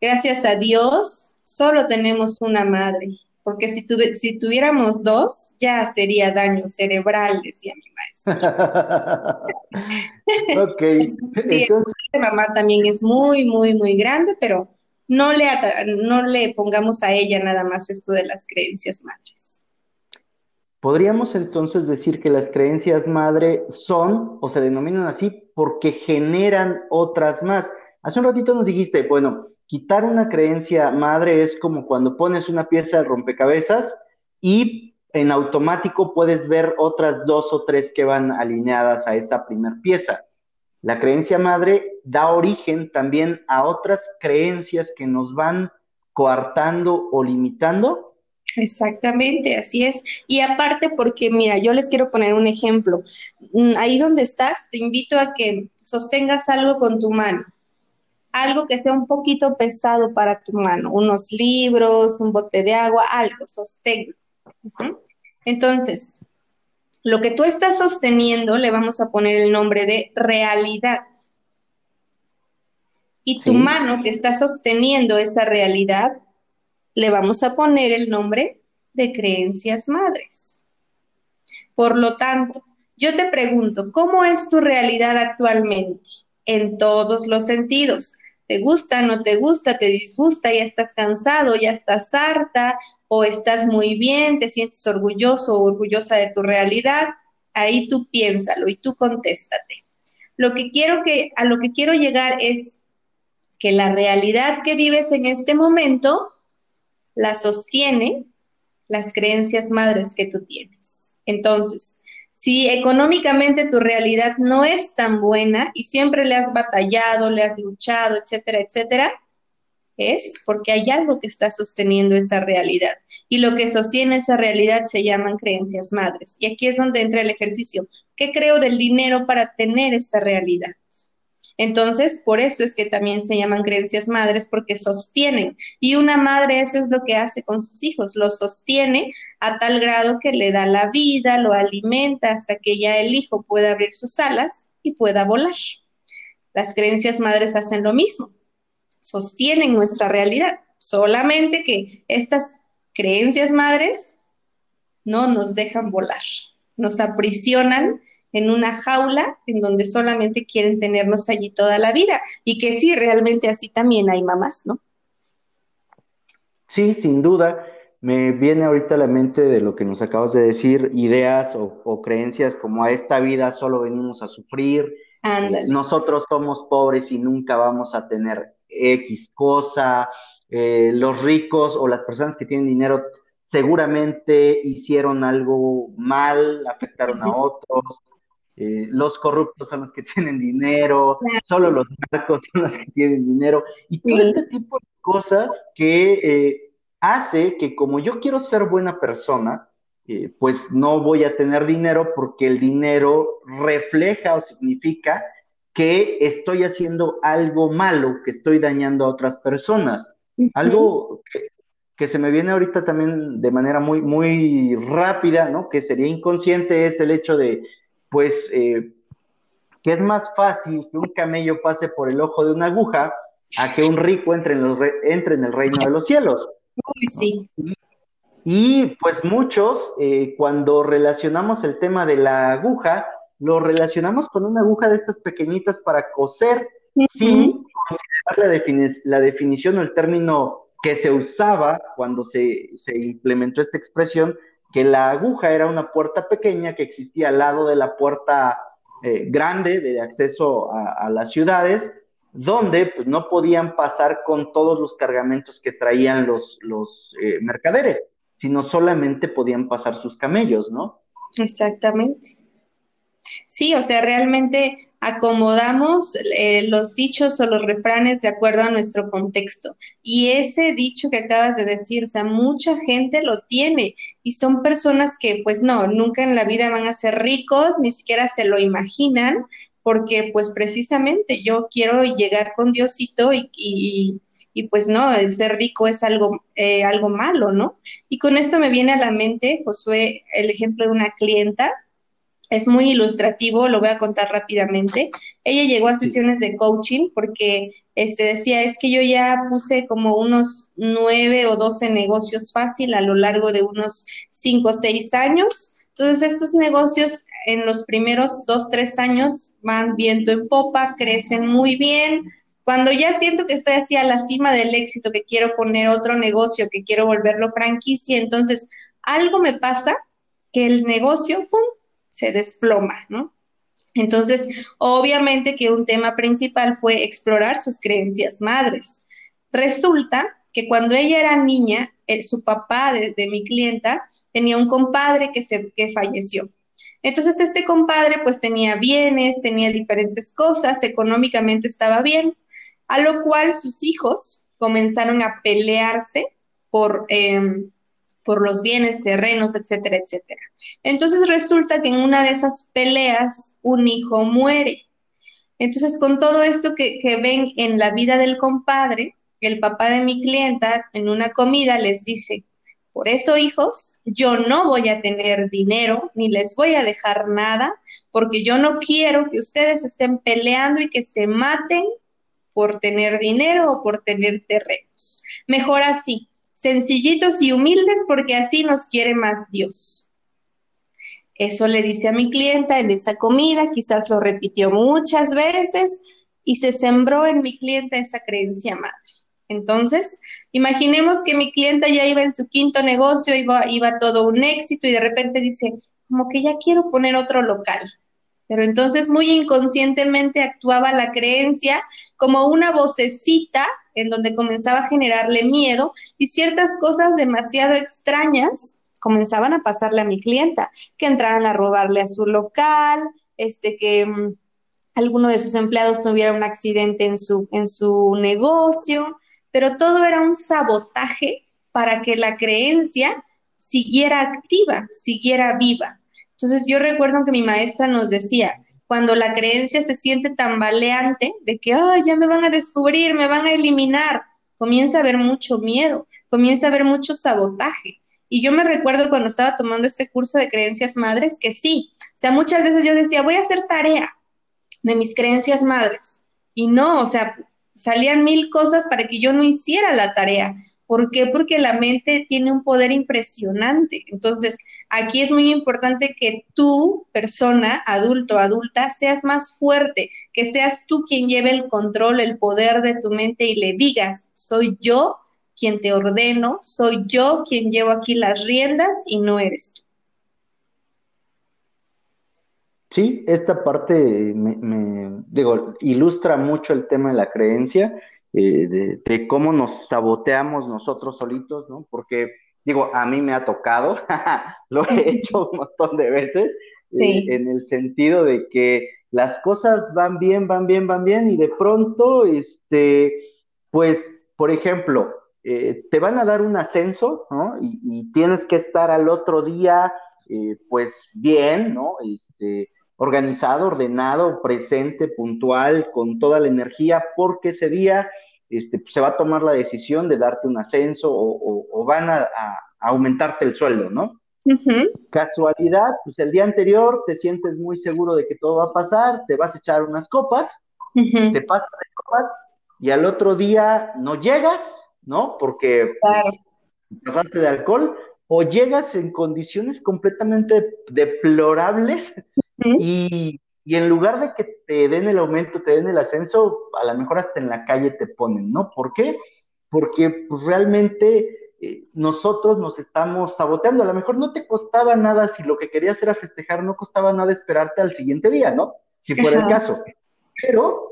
gracias a Dios, solo tenemos una madre, porque si, si tuviéramos dos, ya sería daño cerebral, decía mi maestro. ok. sí, Entonces... mamá también es muy, muy, muy grande, pero no le, no le pongamos a ella nada más esto de las creencias madres. Podríamos entonces decir que las creencias madre son o se denominan así porque generan otras más. Hace un ratito nos dijiste, bueno, quitar una creencia madre es como cuando pones una pieza de rompecabezas y en automático puedes ver otras dos o tres que van alineadas a esa primera pieza. La creencia madre da origen también a otras creencias que nos van coartando o limitando. Exactamente, así es. Y aparte porque, mira, yo les quiero poner un ejemplo. Mm, ahí donde estás, te invito a que sostengas algo con tu mano. Algo que sea un poquito pesado para tu mano, unos libros, un bote de agua, algo, sosténlo. Entonces, lo que tú estás sosteniendo le vamos a poner el nombre de realidad. Y tu mano que está sosteniendo esa realidad, le vamos a poner el nombre de creencias madres. Por lo tanto, yo te pregunto, ¿cómo es tu realidad actualmente? En todos los sentidos. ¿Te gusta, no te gusta, te disgusta, ya estás cansado, ya estás harta o estás muy bien, te sientes orgulloso o orgullosa de tu realidad? Ahí tú piénsalo y tú contéstate. Lo que quiero que a lo que quiero llegar es que la realidad que vives en este momento la sostiene las creencias madres que tú tienes. Entonces, si económicamente tu realidad no es tan buena y siempre le has batallado, le has luchado, etcétera, etcétera, es porque hay algo que está sosteniendo esa realidad. Y lo que sostiene esa realidad se llaman creencias madres. Y aquí es donde entra el ejercicio. ¿Qué creo del dinero para tener esta realidad? Entonces, por eso es que también se llaman creencias madres, porque sostienen. Y una madre eso es lo que hace con sus hijos, los sostiene a tal grado que le da la vida, lo alimenta hasta que ya el hijo pueda abrir sus alas y pueda volar. Las creencias madres hacen lo mismo, sostienen nuestra realidad, solamente que estas creencias madres no nos dejan volar, nos aprisionan en una jaula en donde solamente quieren tenernos allí toda la vida. Y que sí, realmente así también hay mamás, ¿no? Sí, sin duda. Me viene ahorita a la mente de lo que nos acabas de decir, ideas o, creencias como a esta vida solo venimos a sufrir, nosotros somos pobres y nunca vamos a tener X cosa, eh, los ricos o las personas que tienen dinero seguramente hicieron algo mal, afectaron a otros, eh, los corruptos son los que tienen dinero, solo los narcos son los que tienen dinero, y todo este tipo de cosas que eh, hace que como yo quiero ser buena persona, eh, pues no voy a tener dinero porque el dinero refleja o significa que estoy haciendo algo malo, que estoy dañando a otras personas. Algo que, que, se me viene ahorita también de manera muy, muy rápida, ¿no? Que sería inconsciente es el hecho de pues eh, que es más fácil que un camello pase por el ojo de una aguja a que un rico entre en, entre en el reino de los cielos. Uy, sí. Y, pues muchos, eh, cuando relacionamos el tema de la aguja, lo relacionamos con una aguja de estas pequeñitas para coser, sin considerar la, la, definición o el término que se usaba cuando se, se implementó esta expresión, que la aguja era una puerta pequeña que existía al lado de la puerta eh, grande de acceso a, las ciudades, donde pues, no podían pasar con todos los cargamentos que traían los, los eh, mercaderes, sino solamente podían pasar sus camellos, ¿no? Exactamente. Sí, o sea, realmente acomodamos eh, los dichos o los refranes de acuerdo a nuestro contexto. Y ese dicho que acabas de decir, o sea, mucha gente lo tiene y son personas que pues no, nunca en la vida van a ser ricos, ni siquiera se lo imaginan, porque pues precisamente yo quiero llegar con Diosito y, y, pues no, el ser rico es algo, eh, algo malo, ¿no? Y con esto me viene a la mente, Josué, el ejemplo de una clienta es muy ilustrativo, lo voy a contar rápidamente. Ella llegó a sesiones de coaching porque este, decía, es que yo ya puse como unos nueve o doce negocios fácil a lo largo de unos cinco o seis años. Entonces, estos negocios en los primeros dos, tres años van viento en popa, crecen muy bien. Cuando ya siento que estoy así a la cima del éxito, que quiero poner otro negocio, que quiero volverlo franquicia, entonces algo me pasa que el negocio, ¡fum!, se desploma, ¿no? Entonces, obviamente que un tema principal fue explorar sus creencias madres. Resulta que cuando ella era niña, su papá de, mi clienta tenía un compadre que, se, que falleció. Entonces, este compadre pues tenía bienes, tenía diferentes cosas, económicamente estaba bien, a lo cual sus hijos comenzaron a pelearse por... Em, por los bienes, terrenos, etcétera, etcétera. Entonces resulta que en una de esas peleas un hijo muere. Entonces con todo esto que, ven en la vida del compadre, el papá de mi clienta en una comida les dice, por eso hijos, yo no voy a tener dinero ni les voy a dejar nada, porque yo no quiero que ustedes estén peleando y que se maten por tener dinero o por tener terrenos. Mejor así, sencillitos y humildes porque así nos quiere más Dios. Eso le dice a mi clienta en esa comida, quizás lo repitió muchas veces y se sembró en mi clienta esa creencia madre. Entonces, imaginemos que mi clienta ya iba en su quinto negocio, iba, iba todo un éxito y de repente dice, como que ya quiero poner otro local. Pero entonces muy inconscientemente actuaba la creencia como una vocecita en donde comenzaba a generarle miedo y ciertas cosas demasiado extrañas comenzaban a pasarle a mi clienta, que entraran a robarle a su local, este que mm, alguno de sus empleados tuviera un accidente en su, en su negocio, pero todo era un sabotaje para que la creencia siguiera activa, siguiera viva. Entonces yo recuerdo que mi maestra nos decía, cuando la creencia se siente tambaleante de que, ay, ya me van a descubrir, me van a eliminar, comienza a haber mucho miedo, comienza a haber mucho sabotaje. Y yo me recuerdo cuando estaba tomando este curso de creencias madres que sí, o sea, muchas veces yo decía, voy a hacer tarea de mis creencias madres. Y no, o sea, salían mil cosas para que yo no hiciera la tarea. ¿Por qué? Porque la mente tiene un poder impresionante. Entonces, aquí es muy importante que tú, persona, adulto, adulta, seas más fuerte, que seas tú quien lleve el control, el poder de tu mente y le digas, soy yo quien te ordeno, soy yo quien llevo aquí las riendas y no eres tú. Sí, esta parte me, digo, ilustra mucho el tema de la creencia eh, de, cómo nos saboteamos nosotros solitos, ¿no? Porque, digo, a mí me ha tocado, lo he hecho un montón de veces, eh, en el sentido de que las cosas van bien, van bien, van bien, y de pronto, este, pues, por ejemplo, eh, te van a dar un ascenso, ¿no? Y, y, tienes que estar al otro día, pues, bien, ¿no? Este, organizado, ordenado, presente, puntual, con toda la energía, porque ese día este, pues, se va a tomar la decisión de darte un ascenso o, van a, aumentarte el sueldo, ¿no? Casualidad, pues el día anterior te sientes muy seguro de que todo va a pasar, te vas a echar unas copas, te pasas de copas y al otro día no llegas, ¿no? Porque pasaste de alcohol o llegas en condiciones completamente deplorables y, en lugar de que te den el aumento, te den el ascenso, a lo mejor hasta en la calle te ponen, ¿no? ¿Por qué? Porque pues, realmente eh, nosotros nos estamos saboteando. A lo mejor no te costaba nada, si lo que querías era festejar, no costaba nada esperarte al siguiente día, ¿no? Si fuera el caso. Pero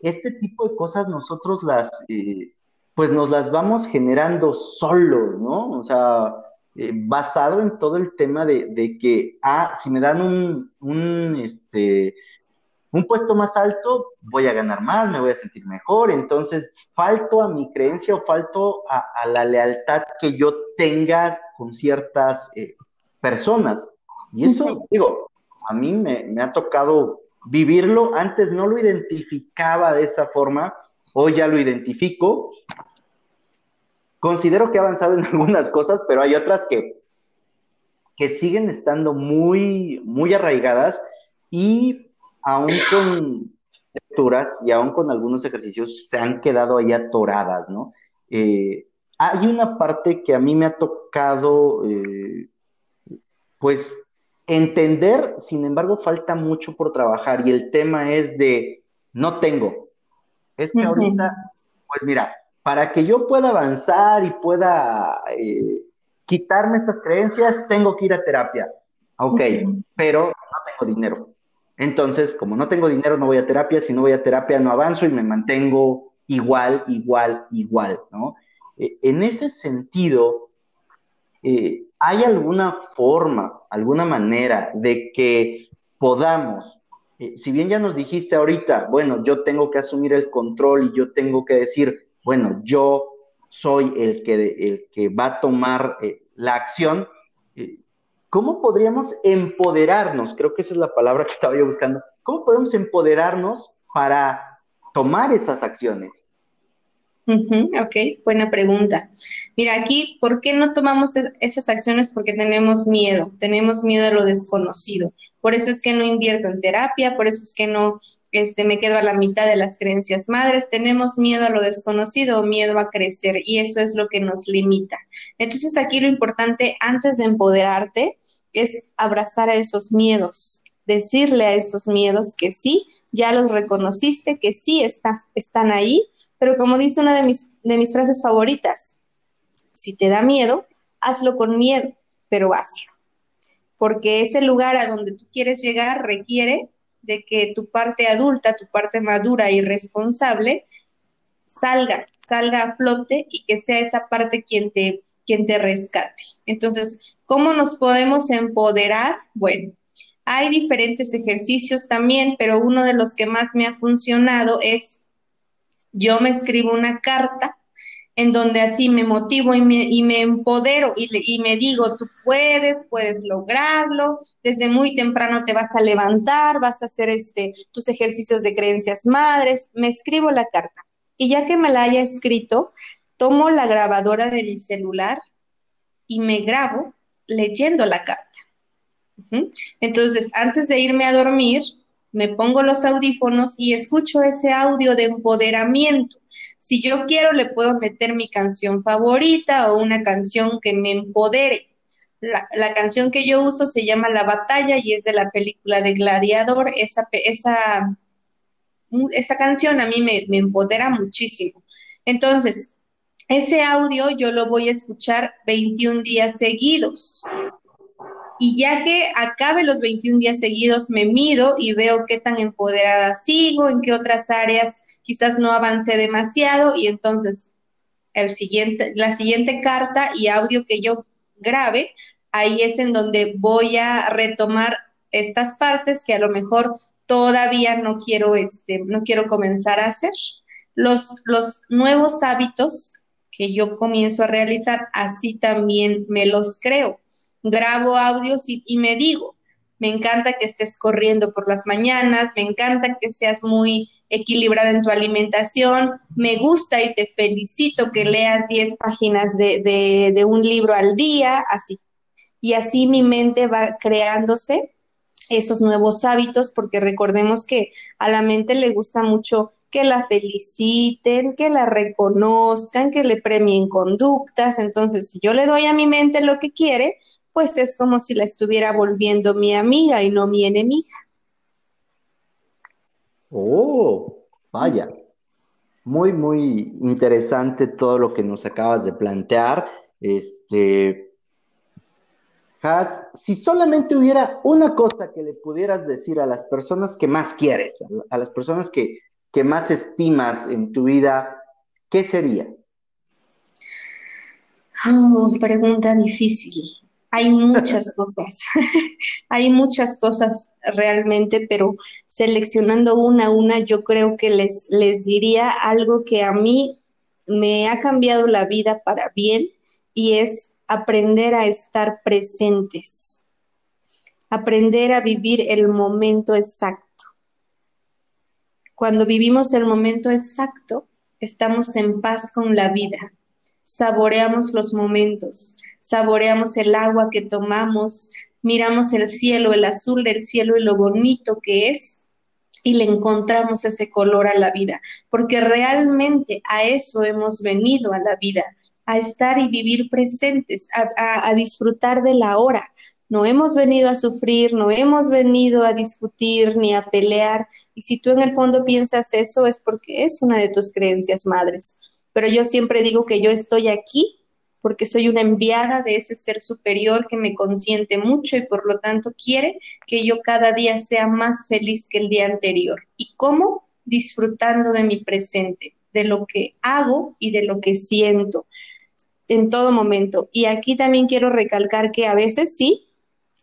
este tipo de cosas nosotros las, eh, pues nos las vamos generando solos, ¿no? O sea, eh, basado en todo el tema de, que, ah, si me dan un, un, este, un puesto más alto, voy a ganar más, me voy a sentir mejor, entonces falto a mi creencia o falto a, la lealtad que yo tenga con ciertas eh, personas. Y eso, digo, a mí me, ha tocado vivirlo. Antes no lo identificaba de esa forma, hoy ya lo identifico. Considero que he avanzado en algunas cosas, pero hay otras que, que siguen estando muy, muy arraigadas y aún con lecturas y aún con algunos ejercicios se han quedado ahí atoradas, ¿no? Eh, hay una parte que a mí me ha tocado, eh, pues, entender, sin embargo, falta mucho por trabajar y el tema es de no tengo. Es que ahorita, pues mira, para que yo pueda avanzar y pueda eh, quitarme estas creencias, tengo que ir a terapia. Ok, pero no tengo dinero. Entonces, como no tengo dinero, no voy a terapia. Si no voy a terapia, no avanzo y me mantengo igual, igual, igual, ¿no? Eh, en ese sentido, eh, ¿hay alguna forma, alguna manera de que podamos, si bien ya nos dijiste ahorita, bueno, yo tengo que asumir el control y yo tengo que decir, bueno, yo soy el que, el que va a tomar la acción, ¿cómo podríamos empoderarnos? Creo que esa es la palabra que estaba yo buscando. ¿Cómo podemos empoderarnos para tomar esas acciones? Ok, buena pregunta. Mira, aquí, ¿por qué no tomamos esas acciones? Porque tenemos miedo, tenemos miedo a lo desconocido. Por eso es que no invierto en terapia, por eso es que no este, me quedo a la mitad de las creencias madres. Tenemos miedo a lo desconocido, miedo a crecer, y eso es lo que nos limita. Entonces, aquí lo importante, antes de empoderarte, es abrazar a esos miedos, decirle a esos miedos que sí, ya los reconociste, que sí estás, están ahí, pero como dice una de mis, de mis frases favoritas, si te da miedo, hazlo con miedo, pero hazlo. Porque ese lugar a donde tú quieres llegar requiere de que tu parte adulta, tu parte madura y responsable salga, salga a flote y que sea esa parte quien te, quien te rescate. Entonces, ¿cómo nos podemos empoderar? Bueno, hay diferentes ejercicios también, pero uno de los que más me ha funcionado es yo me escribo una carta en donde así me motivo y me, empodero y, me digo, tú puedes, puedes lograrlo, desde muy temprano te vas a levantar, vas a hacer este, tus ejercicios de creencias madres, me escribo la carta. Y ya que me la haya escrito, tomo la grabadora de mi celular y me grabo leyendo la carta. Entonces, antes de irme a dormir, me pongo los audífonos y escucho ese audio de empoderamiento. Si yo quiero, le puedo meter mi canción favorita o una canción que me empodere. La, canción que yo uso se llama La Batalla y es de la película de Gladiador. Esa, esa, esa canción a mí me, me empodera muchísimo. Entonces, ese audio yo lo voy a escuchar 21 días seguidos y ya que acabe los 21 días seguidos, me mido y veo qué tan empoderada sigo, en qué otras áreas quizás no avancé demasiado y entonces el siguiente, la siguiente carta y audio que yo grabe, ahí es en donde voy a retomar estas partes que a lo mejor todavía no quiero, este, no quiero comenzar a hacer. Los, los nuevos hábitos que yo comienzo a realizar, así también me los creo grabo audios y, me digo, me encanta que estés corriendo por las mañanas, me encanta que seas muy equilibrada en tu alimentación, me gusta y te felicito que leas 10 páginas de, de, un libro al día, así. Y así mi mente va creándose esos nuevos hábitos, porque recordemos que a la mente le gusta mucho que la feliciten, que la reconozcan, que le premien conductas. Entonces, si yo le doy a mi mente lo que quiere, pues es como si la estuviera volviendo mi amiga y no mi enemiga. Oh, vaya. Muy, muy interesante todo lo que nos acabas de plantear. Este, Has, si solamente hubiera una cosa que le pudieras decir a las personas que más quieres, a las personas que, que más estimas en tu vida, ¿qué sería? Oh, pregunta difícil. Hay muchas cosas, hay muchas cosas realmente, pero seleccionando una a una, yo creo que les, les diría algo que a mí me ha cambiado la vida para bien y es aprender a estar presentes, aprender a vivir el momento exacto. Cuando vivimos el momento exacto, estamos en paz con la vida. Saboreamos los momentos, saboreamos el agua que tomamos, miramos el cielo, el azul del cielo y lo bonito que es y le encontramos ese color a la vida, porque realmente a eso hemos venido a la vida, a estar y vivir presentes, a, disfrutar de la hora. No hemos venido a sufrir, no hemos venido a discutir ni a pelear. Y si tú en el fondo piensas eso es porque es una de tus creencias madres. Pero yo siempre digo que yo estoy aquí porque soy una enviada de ese ser superior que me consiente mucho y por lo tanto quiere que yo cada día sea más feliz que el día anterior. ¿Y cómo? Disfrutando de mi presente, de lo que hago y de lo que siento en todo momento. Y aquí también quiero recalcar que a veces sí,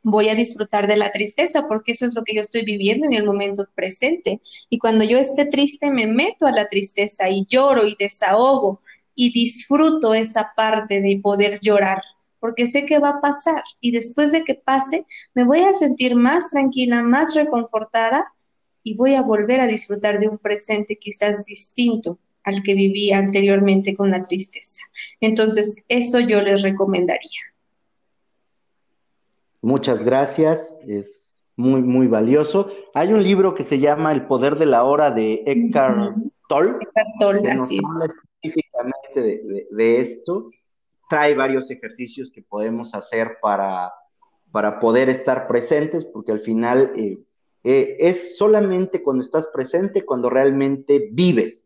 voy a disfrutar de la tristeza, porque eso es lo que yo estoy viviendo en el momento presente. Y cuando yo esté triste, me meto a la tristeza y lloro y desahogo y disfruto esa parte de poder llorar, porque sé que va a pasar y después de que pase, me voy a sentir más tranquila, más reconfortada y voy a volver a disfrutar de un presente quizás distinto al que vivía anteriormente con la tristeza. Entonces, eso yo les recomendaría. Muchas gracias, es muy, muy valioso. Hay un libro que se llama El poder de la hora de Eckhart Tolle, Eckhart Tolle así es. Específicamente de, esto. Trae varios ejercicios que podemos hacer para, para poder estar presentes, porque al final eh, eh, es solamente cuando estás presente cuando realmente vives.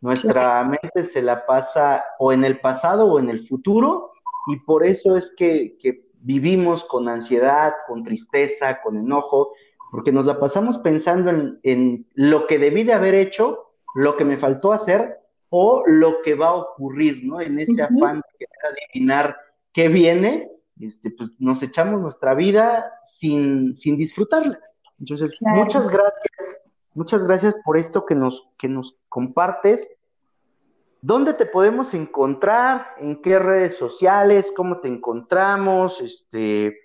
Nuestra mente se la pasa o en el pasado o en el futuro, y por eso es que, que vivimos con ansiedad, con tristeza, con enojo, porque nos la pasamos pensando en, lo que debí de haber hecho, lo que me faltó hacer o lo que va a ocurrir, ¿no? En ese afán de adivinar qué viene, este, pues nos echamos nuestra vida sin, sin disfrutarla. Entonces, muchas gracias, muchas gracias por esto que nos, que nos compartes. ¿Dónde te podemos encontrar? ¿En qué redes sociales? ¿Cómo te encontramos? Este,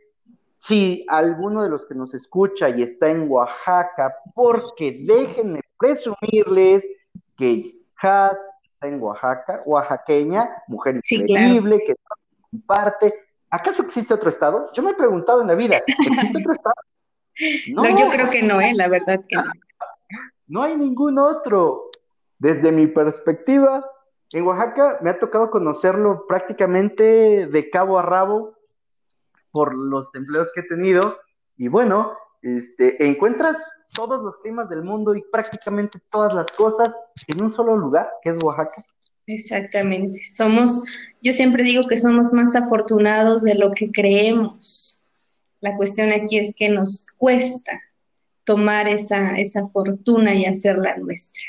si alguno de los que nos escucha y está en Oaxaca, porque déjenme presumirles que Has en Oaxaca, oaxaqueña, mujer increíble, que comparte. ¿Acaso existe otro estado? Yo me he preguntado en la vida, ¿existe otro estado? No, yo creo que no, ¿eh? la verdad que no. No hay ningún otro. Desde mi perspectiva, en Oaxaca me ha tocado conocerlo prácticamente de cabo a rabo por los empleos que he tenido y bueno, este, encuentras todos los climas del mundo y prácticamente todas las cosas en un solo lugar, que es Oaxaca. Exactamente. Somos, yo siempre digo que somos más afortunados de lo que creemos. La cuestión aquí es que nos cuesta tomar esa, esa fortuna y hacerla nuestra.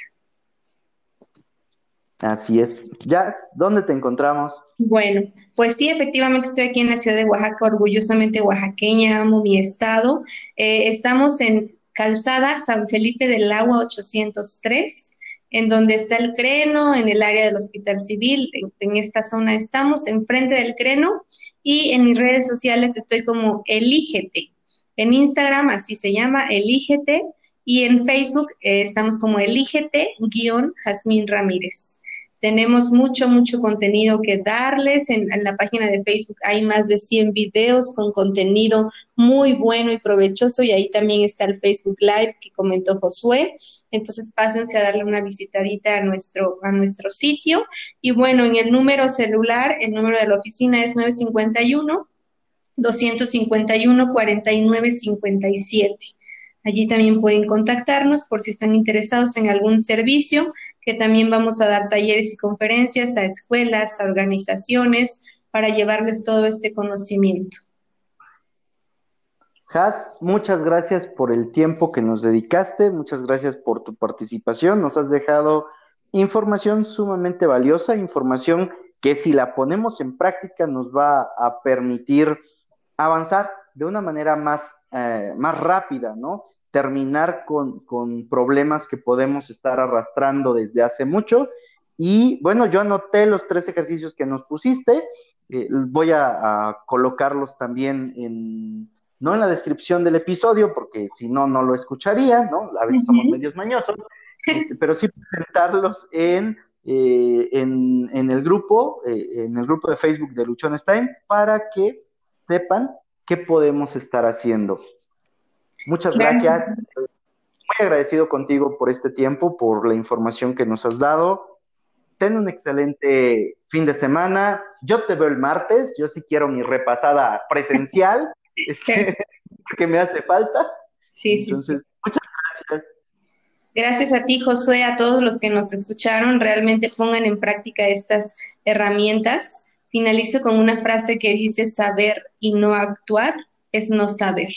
Así es. Ya, ¿dónde te encontramos? Bueno, pues sí, efectivamente estoy aquí en la ciudad de Oaxaca, orgullosamente oaxaqueña, amo mi estado. Eh, estamos en Calzada San Felipe del Agua 803, en donde está el Creno, en el área del Hospital Civil, en, esta zona estamos, enfrente del Creno, y en mis redes sociales estoy como Elígete. En Instagram así se llama, Elígete, y en Facebook eh, estamos como Elígete-Jazmín Ramírez. Tenemos mucho, mucho contenido que darles. En, la página de Facebook hay más de 100 videos con contenido muy bueno y provechoso y ahí también está el Facebook Live que comentó Josué. Entonces pásense a darle una visitadita a nuestro, a nuestro sitio. Y bueno, en el número celular, el número de la oficina es 951 251 4957. Allí también pueden contactarnos por si están interesados en algún servicio que también vamos a dar talleres y conferencias a escuelas, a organizaciones, para llevarles todo este conocimiento. Has, muchas gracias por el tiempo que nos dedicaste, muchas gracias por tu participación, nos has dejado información sumamente valiosa, información que si la ponemos en práctica nos va a permitir avanzar de una manera más, eh, más rápida, ¿no? Terminar con, problemas que podemos estar arrastrando desde hace mucho. Y bueno, yo anoté los tres ejercicios que nos pusiste. Eh, voy a, colocarlos también en, no en la descripción del episodio, porque si no, no lo escucharía, ¿no? A veces somos medios mañosos. este, pero sí presentarlos en, eh, en, el grupo, eh, en el grupo de Facebook de Luchones Time, para que sepan qué podemos estar haciendo. Muchas gracias. Muy agradecido contigo por este tiempo, por la información que nos has dado. Ten un excelente fin de semana. Yo te veo el martes. Yo sí quiero mi repasada presencial, este, porque me hace falta. Sí, sí. Entonces, muchas gracias. Gracias a ti, Josué, a todos los que nos escucharon. Realmente pongan en práctica estas herramientas. Finalizo con una frase que dice, saber y no actuar es no saber.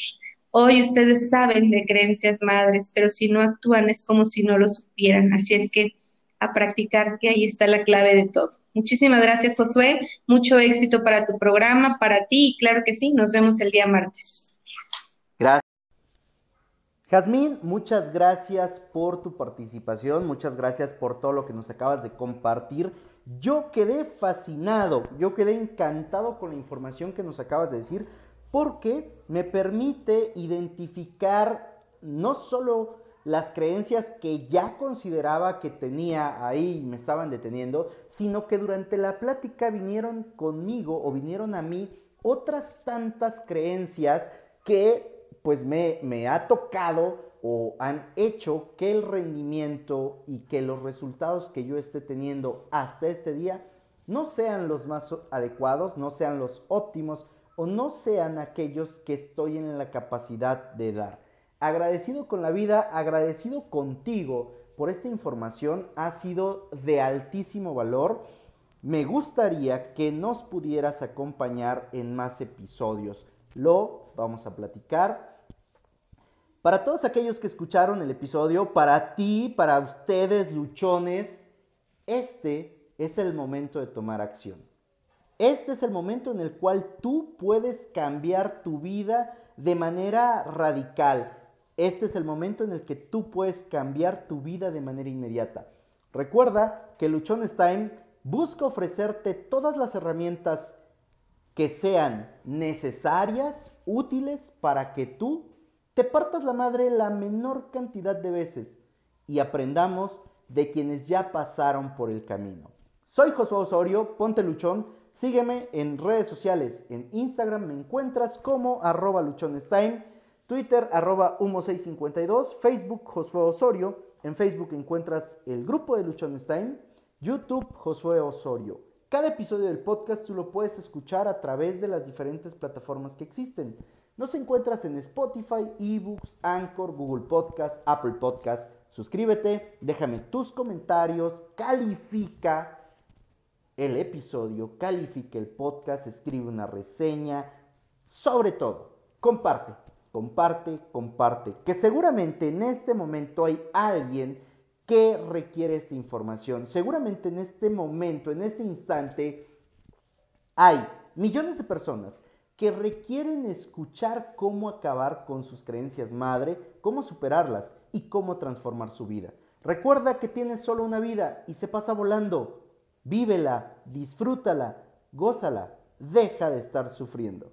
Hoy ustedes saben de creencias madres, pero si no actúan es como si no lo supieran. Así es que a practicar, que ahí está la clave de todo. Muchísimas gracias, Josué. Mucho éxito para tu programa, para ti y claro que sí, nos vemos el día martes. Gracias. Jazmín, muchas gracias por tu participación, muchas gracias por todo lo que nos acabas de compartir. Yo quedé fascinado, yo quedé encantado con la información que nos acabas de decir, porque me permite identificar no solo las creencias que ya consideraba que tenía ahí y me estaban deteniendo, sino que durante la plática vinieron conmigo o vinieron a mí otras tantas creencias que pues me, me ha tocado o han hecho que el rendimiento y que los resultados que yo esté teniendo hasta este día no sean los más adecuados, no sean los óptimos, o no sean aquellos que estoy en la capacidad de dar. Agradecido con la vida, agradecido contigo por esta información, ha sido de altísimo valor. Me gustaría que nos pudieras acompañar en más episodios. Lo vamos a platicar. Para todos aquellos que escucharon el episodio, para ti, para ustedes, luchones, este es el momento de tomar acción. Este es el momento en el cual tú puedes cambiar tu vida de manera radical. Este es el momento en el que tú puedes cambiar tu vida de manera inmediata. Recuerda que Luchones Time busca ofrecerte todas las herramientas que sean necesarias, útiles para que tú te partas la madre la menor cantidad de veces y aprendamos de quienes ya pasaron por el camino. Soy Josué Osorio, ponte luchón Sígueme en redes sociales. En Instagram me encuentras como arroba luchonestime, Twitter arroba humo652, Facebook Josué Osorio. En Facebook encuentras el grupo de Luchonestime, YouTube Josué Osorio. Cada episodio del podcast tú lo puedes escuchar a través de las diferentes plataformas que existen. Nos encuentras en Spotify, eBooks, Anchor, Google Podcast, Apple Podcast. Suscríbete, déjame tus comentarios, califica el episodio, califique el podcast, escribe una reseña, sobre todo, comparte, comparte, comparte, que seguramente en este momento hay alguien que requiere esta información. Seguramente en este momento, en este instante, hay millones de personas que requieren escuchar cómo acabar con sus creencias madre, cómo superarlas y cómo transformar su vida. Recuerda que tienes solo una vida y se pasa volando. Vívela, disfrútala, gózala, deja de estar sufriendo.